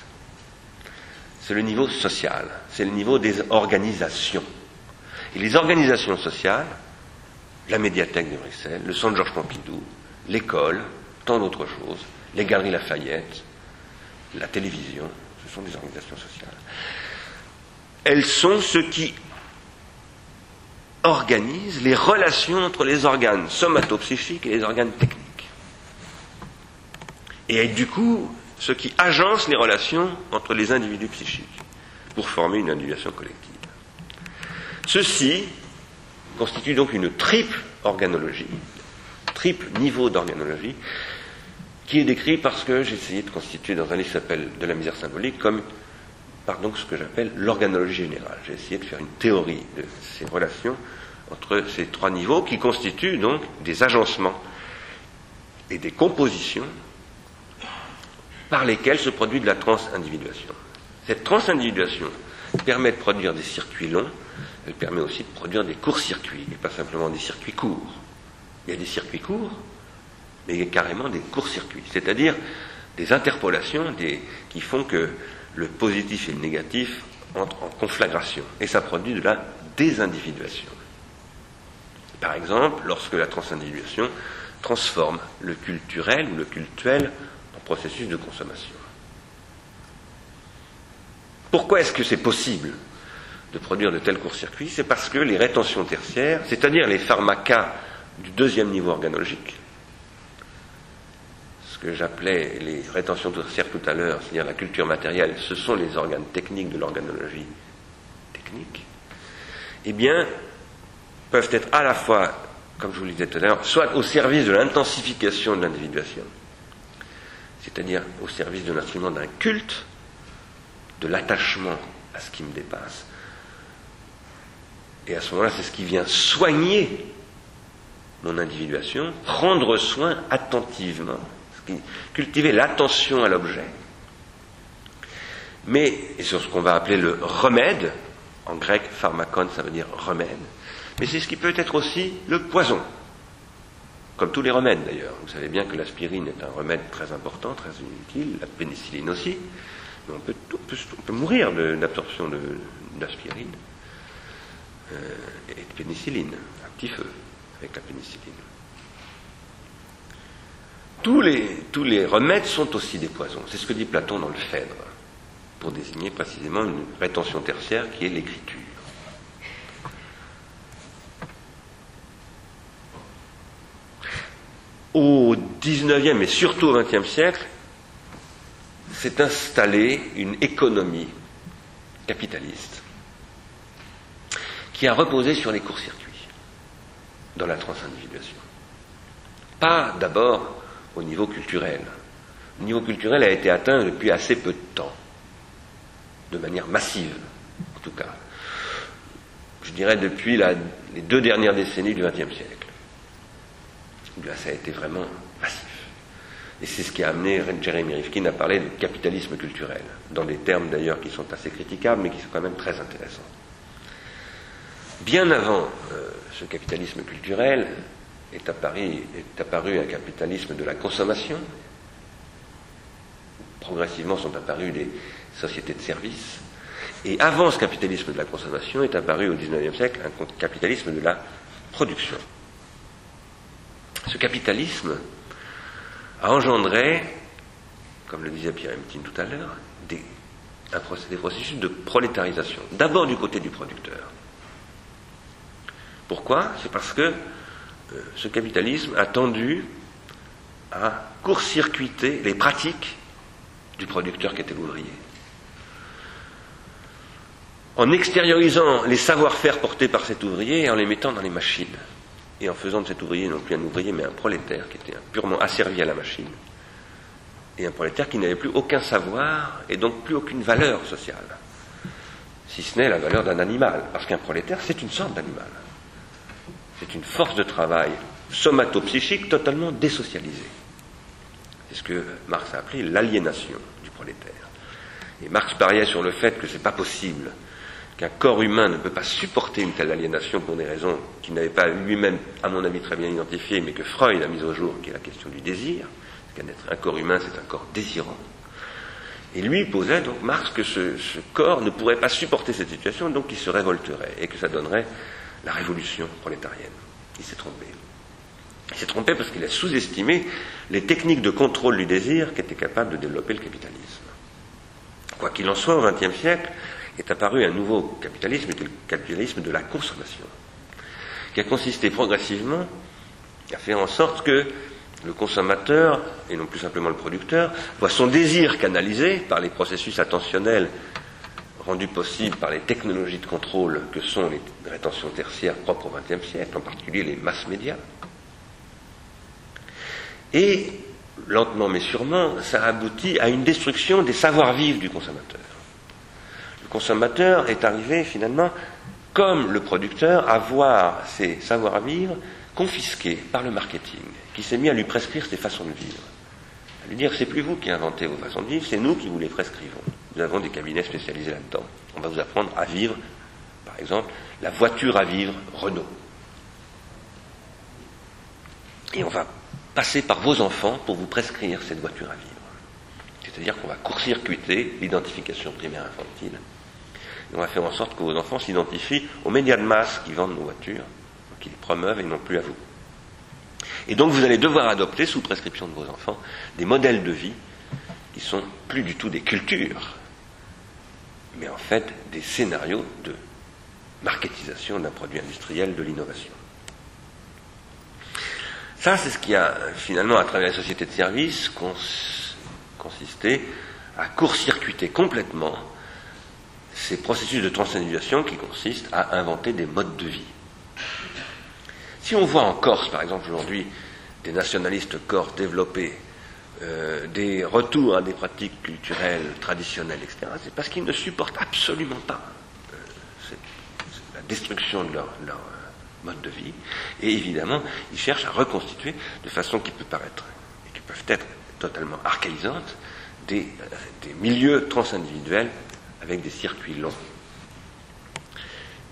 C'est le niveau social, c'est le niveau des organisations. Et les organisations sociales, la médiathèque de Bruxelles, le centre Georges Pompidou, l'école, tant d'autres choses, les galeries Lafayette, la télévision, ce sont des organisations sociales. Elles sont ce qui organisent les relations entre les organes somatopsychiques et les organes techniques. Et du coup, ce qui agence les relations entre les individus psychiques pour former une individuation collective. Ceci constitue donc une triple organologie, triple niveau d'organologie, qui est décrit parce que j'ai essayé de constituer dans un livre qui s'appelle De la misère symbolique comme pardon, ce que j'appelle l'organologie générale. J'ai essayé de faire une théorie de ces relations entre ces trois niveaux qui constituent donc des agencements et des compositions par lesquelles se produit de la transindividuation. Cette transindividuation permet de produire des circuits longs, elle permet aussi de produire des courts-circuits, et pas simplement des circuits courts. Il y a des circuits courts, mais il y a carrément des courts-circuits, c'est-à-dire des interpolations qui font que le positif et le négatif entrent en conflagration, et ça produit de la désindividuation. Par exemple, lorsque la transindividuation transforme le culturel ou le cultuel en processus de consommation. Pourquoi est-ce que c'est possible de produire de tels courts-circuits? C'est parce que les rétentions tertiaires, c'est-à-dire les pharmacas du deuxième niveau organologique, ce que j'appelais les rétentions tertiaires tout à l'heure, c'est-à-dire la culture matérielle, ce sont les organes techniques de l'organologie technique, eh bien, peuvent être à la fois, comme je vous le disais tout à l'heure, soit au service de l'intensification de l'individuation, c'est-à-dire au service de l'instrument d'un culte, de l'attachement à ce qui me dépasse. Et à ce moment-là, c'est ce qui vient soigner mon individuation, prendre soin attentivement, cultiver l'attention à l'objet. Mais, et sur ce qu'on va appeler le remède, en grec, pharmacon, ça veut dire remède, mais c'est ce qui peut être aussi le poison. Comme tous les remèdes d'ailleurs. Vous savez bien que l'aspirine est un remède très important, très utile, la pénicilline aussi. Mais on peut, on peut, mourir d'absorption d'aspirine euh, et de pénicilline, un petit feu avec la pénicilline. Tous les remèdes sont aussi des poisons. C'est ce que dit Platon dans le Phèdre, pour désigner précisément une rétention tertiaire qui est l'écriture. Au XIXe et surtout au XXe siècle, s'est installée une économie capitaliste qui a reposé sur les courts-circuits dans la transindividuation. Pas d'abord au niveau culturel. Le niveau culturel a été atteint depuis assez peu de temps, de manière massive en tout cas. Je dirais depuis les deux dernières décennies du XXe siècle ça a été vraiment massif. Et c'est ce qui a amené Jeremy Rifkin à parler de capitalisme culturel, dans des termes d'ailleurs qui sont assez critiquables, mais qui sont quand même très intéressants. Bien avant euh, ce capitalisme culturel, est apparu, est apparu un capitalisme de la consommation. Progressivement sont apparues des sociétés de services. Et avant ce capitalisme de la consommation est apparu au XIXe siècle un capitalisme de la production. Ce capitalisme a engendré, comme le disait Pierre Emtine tout à l'heure, des, processus de prolétarisation. D'abord du côté du producteur. Pourquoi? C'est parce que euh, ce capitalisme a tendu à court-circuiter les pratiques du producteur qui était l'ouvrier. En extériorisant les savoir-faire portés par cet ouvrier et en les mettant dans les machines et en faisant de cet ouvrier non plus un ouvrier mais un prolétaire qui était purement asservi à la machine, et un prolétaire qui n'avait plus aucun savoir et donc plus aucune valeur sociale, si ce n'est la valeur d'un animal, parce qu'un prolétaire c'est une sorte d'animal, c'est une force de travail somatopsychique totalement désocialisée. C'est ce que Marx a appelé l'aliénation du prolétaire. Et Marx pariait sur le fait que ce n'est pas possible qu'un corps humain ne peut pas supporter une telle aliénation pour des raisons qu'il n'avait pas lui-même, à mon avis, très bien identifiées, mais que Freud a mis au jour, qui est la question du désir. Un corps humain, c'est un corps désirant. Et lui posait donc Marx que ce, ce, corps ne pourrait pas supporter cette situation, donc il se révolterait et que ça donnerait la révolution prolétarienne. Il s'est trompé. Il s'est trompé parce qu'il a sous-estimé les techniques de contrôle du désir qu'était capable de développer le capitalisme. Quoi qu'il en soit, au XXe siècle est apparu un nouveau capitalisme, le capitalisme de la consommation, qui a consisté progressivement à faire en sorte que le consommateur, et non plus simplement le producteur, voit son désir canalisé par les processus attentionnels rendus possibles par les technologies de contrôle que sont les rétentions tertiaires propres au XXe siècle, en particulier les masses médias. Et, lentement mais sûrement, ça aboutit à une destruction des savoir-vivre du consommateur. Consommateur est arrivé finalement, comme le producteur, à voir ses savoir-vivre confisqués par le marketing, qui s'est mis à lui prescrire ses façons de vivre. À lui dire, c'est plus vous qui inventez vos façons de vivre, c'est nous qui vous les prescrivons. Nous avons des cabinets spécialisés là-dedans. On va vous apprendre à vivre, par exemple, la voiture à vivre Renault. Et on va passer par vos enfants pour vous prescrire cette voiture à vivre. C'est-à-dire qu'on va court-circuiter l'identification primaire infantile. On va faire en sorte que vos enfants s'identifient aux médias de masse qui vendent nos voitures, qui les promeuvent et non plus à vous. Et donc vous allez devoir adopter, sous prescription de vos enfants, des modèles de vie qui sont plus du tout des cultures, mais en fait des scénarios de marketisation d'un produit industriel de l'innovation. Ça, c'est ce qui a finalement, à travers les sociétés de services, consisté à court-circuiter complètement ces processus de transindividuation qui consistent à inventer des modes de vie. Si on voit en Corse, par exemple, aujourd'hui, des nationalistes corse développer euh, des retours à des pratiques culturelles traditionnelles, etc., c'est parce qu'ils ne supportent absolument pas euh, la destruction de leur, leur mode de vie, et évidemment, ils cherchent à reconstituer de façon qui peut paraître, et qui peuvent être totalement archaïsantes, des, des milieux transindividuels avec des circuits longs.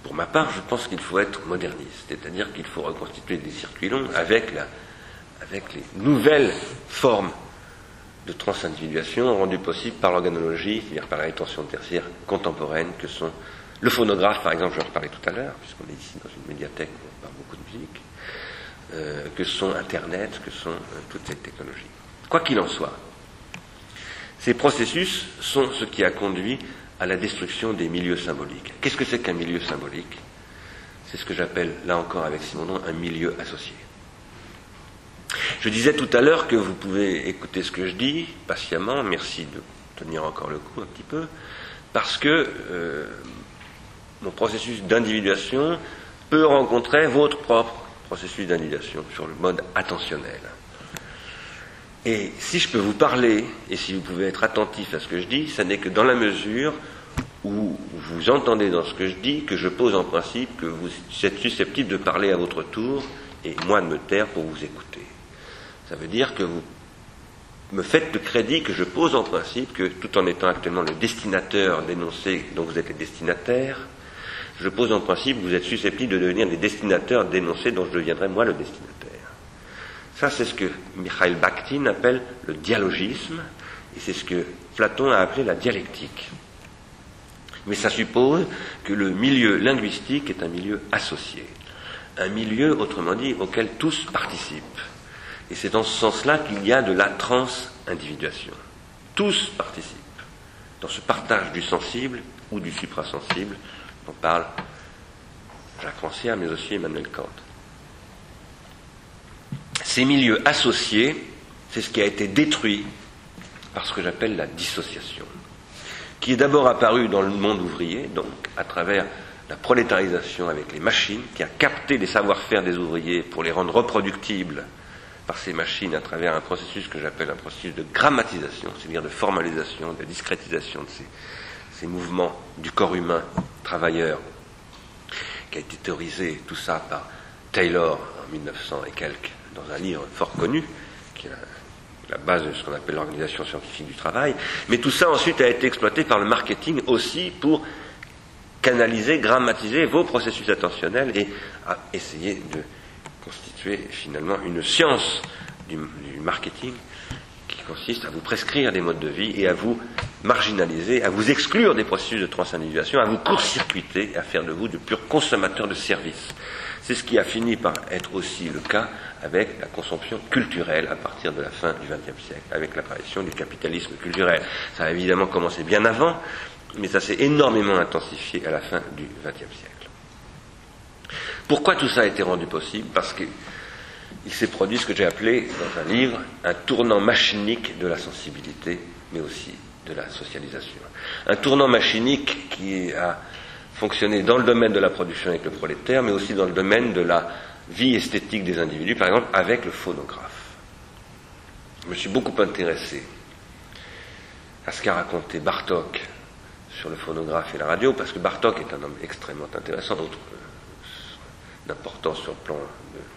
Pour ma part, je pense qu'il faut être moderniste, c'est-à-dire qu'il faut reconstituer des circuits longs avec, les nouvelles formes de transindividuation rendues possibles par l'organologie, c'est-à-dire par la rétention tertiaire contemporaine que sont le phonographe, par exemple, je en reparlais tout à l'heure, puisqu'on est ici dans une médiathèque où on parle beaucoup de musique, euh, que sont Internet, que sont euh, toutes ces technologies. Quoi qu'il en soit, ces processus sont ce qui a conduit à la destruction des milieux symboliques. Qu'est-ce que c'est qu'un milieu symbolique? C'est ce que j'appelle, là encore avec Simonon, un milieu associé. Je disais tout à l'heure que vous pouvez écouter ce que je dis patiemment, merci de tenir encore le coup un petit peu, parce que euh, mon processus d'individuation peut rencontrer votre propre processus d'individuation sur le mode attentionnel. Et si je peux vous parler, et si vous pouvez être attentif à ce que je dis, ce n'est que dans la mesure où vous entendez dans ce que je dis que je pose en principe que vous êtes susceptible de parler à votre tour et moi de me taire pour vous écouter. Ça veut dire que vous me faites le crédit que je pose en principe que tout en étant actuellement le destinateur d'énoncer dont vous êtes le destinataire, je pose en principe que vous êtes susceptible de devenir des destinateurs d'énoncés dont je deviendrai moi le destinataire. Ça, c'est ce que Mikhail Bakhtin appelle le dialogisme, et c'est ce que Platon a appelé la dialectique. Mais ça suppose que le milieu linguistique est un milieu associé, un milieu, autrement dit, auquel tous participent. Et c'est dans ce sens-là qu'il y a de la trans-individuation. Tous participent dans ce partage du sensible ou du suprasensible dont parle Jacques Rancière, mais aussi Emmanuel Kant. Ces milieux associés, c'est ce qui a été détruit par ce que j'appelle la dissociation, qui est d'abord apparue dans le monde ouvrier, donc à travers la prolétarisation avec les machines, qui a capté les savoir-faire des ouvriers pour les rendre reproductibles par ces machines à travers un processus que j'appelle un processus de grammatisation, c'est-à-dire de formalisation, de discrétisation de ces, ces mouvements du corps humain travailleur, qui a été théorisé tout ça par Taylor en 1900 et quelques, dans un livre fort connu, qui est la, base de ce qu'on appelle l'organisation scientifique du travail. Mais tout ça ensuite a été exploité par le marketing aussi pour canaliser, grammatiser vos processus attentionnels et à essayer de constituer finalement une science du, marketing qui consiste à vous prescrire des modes de vie et à vous marginaliser, à vous exclure des processus de transindividuation, à vous court-circuiter, à faire de vous de purs consommateurs de services. C'est ce qui a fini par être aussi le cas avec la consommation culturelle à partir de la fin du XXe siècle, avec l'apparition du capitalisme culturel. Ça a évidemment commencé bien avant, mais ça s'est énormément intensifié à la fin du XXe siècle. Pourquoi tout ça a été rendu possible? Parce qu'il s'est produit ce que j'ai appelé dans un livre un tournant machinique de la sensibilité, mais aussi de la socialisation. Un tournant machinique qui a fonctionné dans le domaine de la production avec le prolétaire, mais aussi dans le domaine de la vie esthétique des individus, par exemple avec le phonographe. Je me suis beaucoup intéressé à ce qu'a raconté Bartok sur le phonographe et la radio, parce que Bartok est un homme extrêmement intéressant, d'importance sur le plan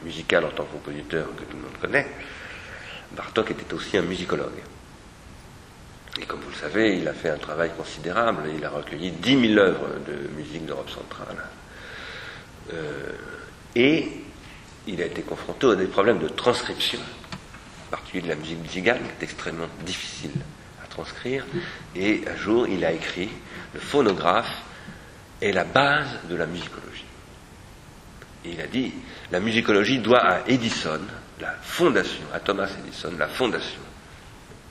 musical en tant que compositeur que tout le monde connaît. Bartok était aussi un musicologue. Et comme vous le savez, il a fait un travail considérable. Il a recueilli 10 000 œuvres de musique d'Europe centrale. Euh, et il a été confronté à des problèmes de transcription, en particulier de la musique musicale, qui est extrêmement difficile à transcrire. Et un jour, il a écrit Le phonographe est la base de la musicologie. Et il a dit La musicologie doit à Edison, la fondation, à Thomas Edison, la fondation,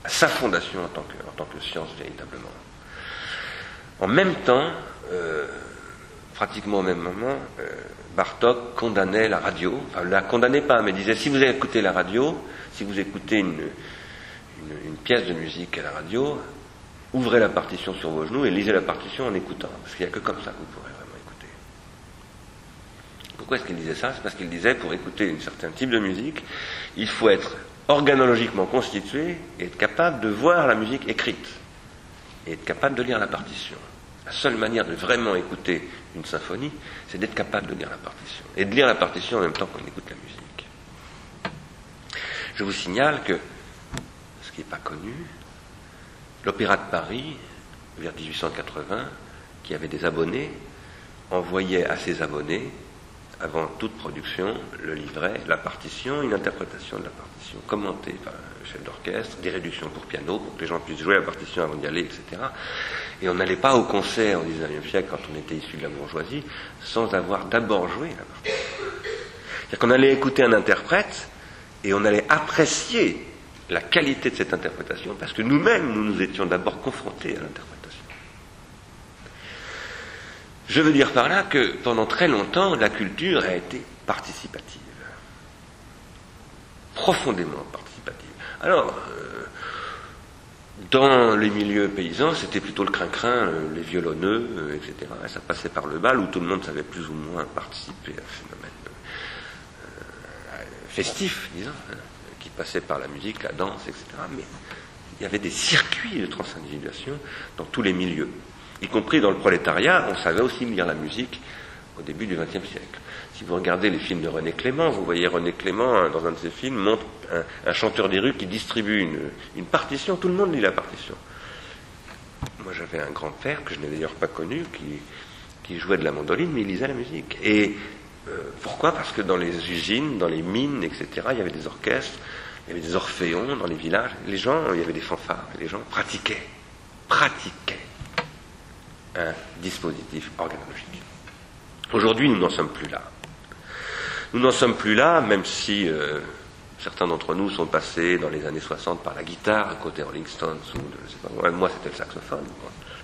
à sa fondation en tant que, science véritablement. En même temps, euh, pratiquement au même moment, euh, Bartok condamnait la radio, enfin ne la condamnait pas, mais disait si vous écoutez la radio, si vous écoutez une, une, pièce de musique à la radio, ouvrez la partition sur vos genoux et lisez la partition en écoutant, parce qu'il n'y a que comme ça que vous pourrez vraiment écouter. Pourquoi est-ce qu'il disait ça? C'est parce qu'il disait pour écouter un certain type de musique, il faut être organologiquement constitué et être capable de voir la musique écrite et être capable de lire la partition. La seule manière de vraiment écouter une symphonie, c'est d'être capable de lire la partition. Et de lire la partition en même temps qu'on écoute la musique. Je vous signale que, ce qui n'est pas connu, l'Opéra de Paris, vers 1880, qui avait des abonnés, envoyait à ses abonnés, avant toute production, le livret, la partition, une interprétation de la partition, commentée par le chef d'orchestre, des réductions pour piano, pour que les gens puissent jouer la partition avant d'y aller, etc. Et on n'allait pas au concert au XIXe siècle, quand on était issu de la bourgeoisie, sans avoir d'abord joué la partition. C'est-à-dire qu'on allait écouter un interprète et on allait apprécier la qualité de cette interprétation, parce que nous-mêmes, nous nous étions d'abord confrontés à l'interprétation. Je veux dire par là que pendant très longtemps, la culture a été participative, profondément participative. Alors, dans les milieux paysans, c'était plutôt le crin-crin, euh, les violonneux, euh, etc. ça passait par le bal où tout le monde savait plus ou moins participer à ce phénomène euh, festif, disons, hein, qui passait par la musique, la danse, etc. Mais il y avait des circuits de transindividuation dans tous les milieux, y compris dans le prolétariat. On savait aussi lire la musique au début du XXe siècle. Si vous regardez les films de René Clément, vous voyez René Clément, hein, dans un de ses films, montre un, chanteur des rues qui distribue une, partition. Tout le monde lit la partition. Moi, j'avais un grand-père, que je n'ai d'ailleurs pas connu, qui, jouait de la mandoline, mais il lisait la musique. Et euh, pourquoi? Parce que dans les usines, dans les mines, etc., il y avait des orchestres, il y avait des orphéons dans les villages. Les gens, il y avait des fanfares. Les gens pratiquaient, pratiquaient un dispositif organologique. Aujourd'hui, nous n'en sommes plus là. Nous n'en sommes plus là, même si euh, certains d'entre nous sont passés dans les années 60 par la guitare, côté Rolling Stones, ou je sais pas, moi c'était le saxophone,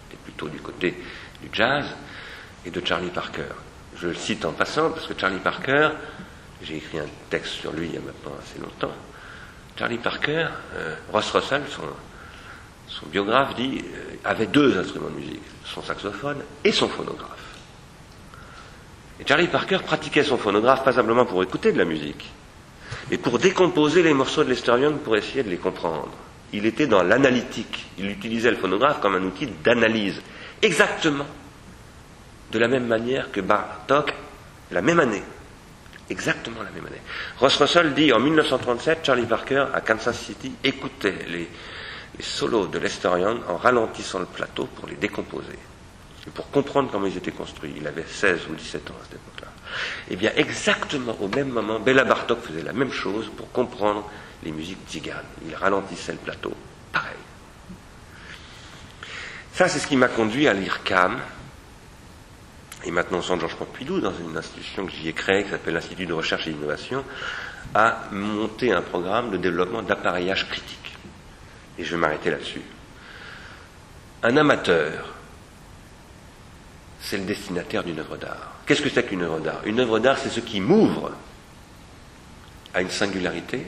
j'étais plutôt du côté du jazz et de Charlie Parker. Je le cite en passant parce que Charlie Parker, j'ai écrit un texte sur lui il y a maintenant assez longtemps. Charlie Parker, euh, Ross Russell, son, biographe, dit, euh, avait deux instruments de musique, son saxophone et son phonographe. Et Charlie Parker pratiquait son phonographe pas simplement pour écouter de la musique, mais pour décomposer les morceaux de Lester Young pour essayer de les comprendre. Il était dans l'analytique. Il utilisait le phonographe comme un outil d'analyse. Exactement de la même manière que Bartok, la même année. Exactement la même année. Ross Russell dit en 1937, Charlie Parker à Kansas City écoutait les, les solos de Lester Young en ralentissant le plateau pour les décomposer. pour comprendre comment ils étaient construits. Il avait 16 ou 17 ans à cette époque-là. Eh bien, exactement au même moment, Béla Bartok faisait la même chose pour comprendre les musiques tziganes. Il ralentissait le plateau, pareil. Ça, c'est ce qui m'a conduit à lire CAM, et maintenant Centre Georges Pompidou, dans une institution que j'y ai créée, qui s'appelle l'Institut de recherche et d'innovation, à monter un programme de développement d'appareillage critique. Et je vais m'arrêter là-dessus. Un amateur, c'est le destinataire d'une œuvre d'art. Qu'est-ce que c'est qu'une œuvre d'art? Une œuvre d'art, c'est ce qui m'ouvre à une singularité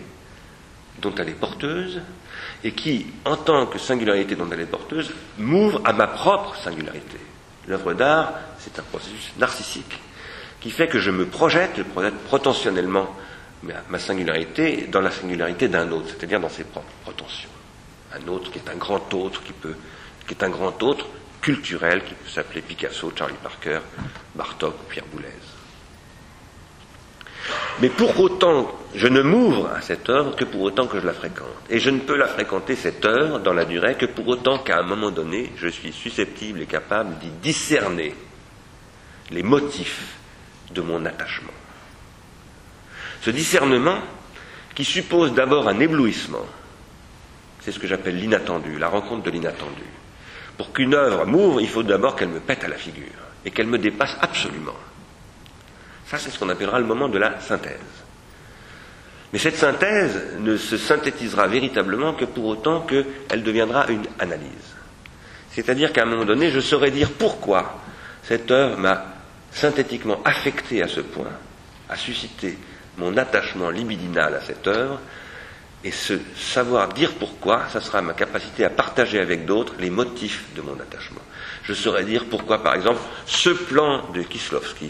dont elle est porteuse et qui, en tant que singularité dont elle est porteuse, m'ouvre à ma propre singularité. L'œuvre d'art, c'est un processus narcissique qui fait que je me projette, je projette potentiellement ma singularité dans la singularité d'un autre, c'est-à-dire dans ses propres prétentions. Un autre qui est un grand autre, qui peut, qui est un grand autre culturel, qui peut s'appeler Picasso, Charlie Parker, Bartok ou Pierre Boulez. Mais pour autant, je ne m'ouvre à cette œuvre que pour autant que je la fréquente. Et je ne peux la fréquenter, cette œuvre, dans la durée, que pour autant qu'à un moment donné, je suis susceptible et capable d'y discerner les motifs de mon attachement. Ce discernement, qui suppose d'abord un éblouissement, c'est ce que j'appelle l'inattendu, la rencontre de l'inattendu. Pour qu'une œuvre m'ouvre, il faut d'abord qu'elle me pète à la figure et qu'elle me dépasse absolument. Ça, c'est ce qu'on appellera le moment de la synthèse. Mais cette synthèse ne se synthétisera véritablement que pour autant qu'elle deviendra une analyse. C'est-à-dire qu'à un moment donné, je saurais dire pourquoi cette œuvre m'a synthétiquement affecté à ce point, a suscité mon attachement libidinal à cette œuvre, et ce savoir dire pourquoi, ça sera ma capacité à partager avec d'autres les motifs de mon attachement. Je saurais dire pourquoi, par exemple, ce plan de Kislovski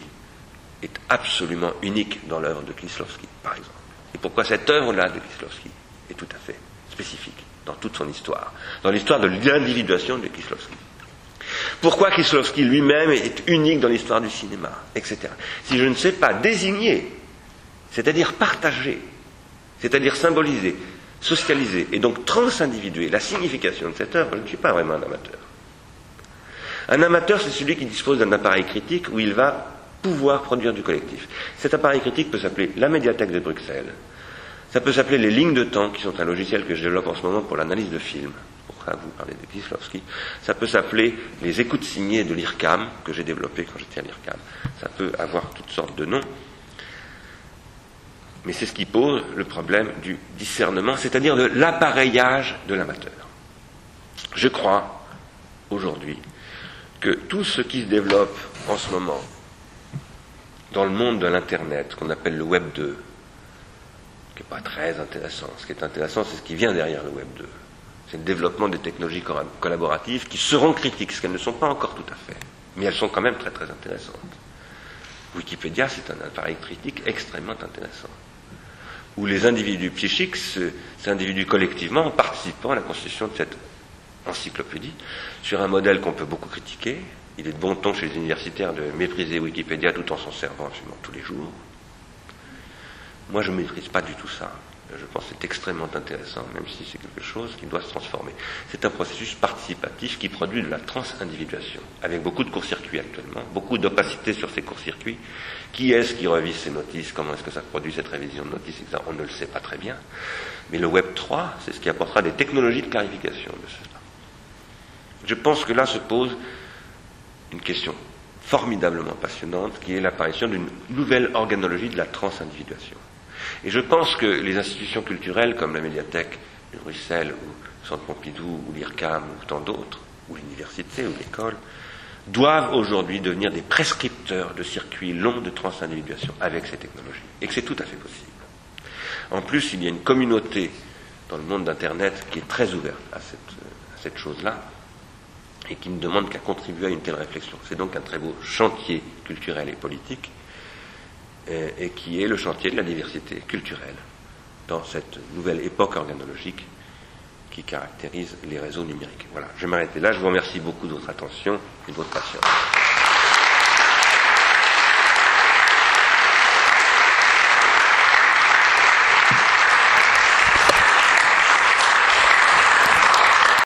est absolument unique dans l'œuvre de Kislovski, par exemple. Et pourquoi cette œuvre-là de Kislovski est tout à fait spécifique dans toute son histoire, dans l'histoire de l'individuation de Kislovski. Pourquoi Kislovski lui-même est unique dans l'histoire du cinéma, etc. Si je ne sais pas désigner, c'est-à-dire partager c'est-à-dire symboliser, socialiser et donc transindividuer la signification de cette œuvre, je ne suis pas vraiment un amateur. Un amateur, c'est celui qui dispose d'un appareil critique où il va pouvoir produire du collectif. Cet appareil critique peut s'appeler la médiathèque de Bruxelles. Ça peut s'appeler les lignes de temps, qui sont un logiciel que je développe en ce moment pour l'analyse de films. Pour ça, vous parlez de Kislovski. Ça peut s'appeler les écoutes signées de l'IRCAM, que j'ai développé quand j'étais à l'IRCAM. Ça peut avoir toutes sortes de noms. Mais c'est ce qui pose le problème du discernement, c'est-à-dire de l'appareillage de l'amateur. Je crois, aujourd'hui, que tout ce qui se développe en ce moment dans le monde de l'Internet, qu'on appelle le Web 2, qui n'est pas très intéressant. Ce qui est intéressant, c'est ce qui vient derrière le Web 2. C'est le développement des technologies collaboratives qui seront critiques, ce qu'elles ne sont pas encore tout à fait. Mais elles sont quand même très très intéressantes. Wikipédia, c'est un appareil critique extrêmement intéressant où les individus psychiques s'individuent collectivement en participant à la constitution de cette encyclopédie sur un modèle qu'on peut beaucoup critiquer. Il est de bon ton chez les universitaires de mépriser Wikipédia tout en s'en servant absolument tous les jours. Moi, je ne maîtrise pas du tout ça. Je pense que c'est extrêmement intéressant, même si c'est quelque chose qui doit se transformer. C'est un processus participatif qui produit de la transindividuation, avec beaucoup de courts-circuits actuellement, beaucoup d'opacité sur ces courts-circuits. Qui est-ce qui revise ces notices Comment est-ce que ça produit cette révision de notices On ne le sait pas très bien. Mais le Web 3, c'est ce qui apportera des technologies de clarification de cela. Je pense que là se pose une question formidablement passionnante, qui est l'apparition d'une nouvelle organologie de la transindividuation. Et je pense que les institutions culturelles comme la médiathèque de Bruxelles ou le Centre Pompidou ou l'IRCAM ou tant d'autres, ou l'université ou l'école, doivent aujourd'hui devenir des prescripteurs de circuits longs de transindividuation avec ces technologies. Et que c'est tout à fait possible. En plus, il y a une communauté dans le monde d'Internet qui est très ouverte à cette, à chose-là et qui ne demande qu'à contribuer à une telle réflexion. C'est donc un très beau chantier culturel et politique et qui est le chantier de la diversité culturelle dans cette nouvelle époque organologique qui caractérise les réseaux numériques. Voilà, je vais m'arrêter là. Je vous remercie beaucoup de votre attention et de votre patience.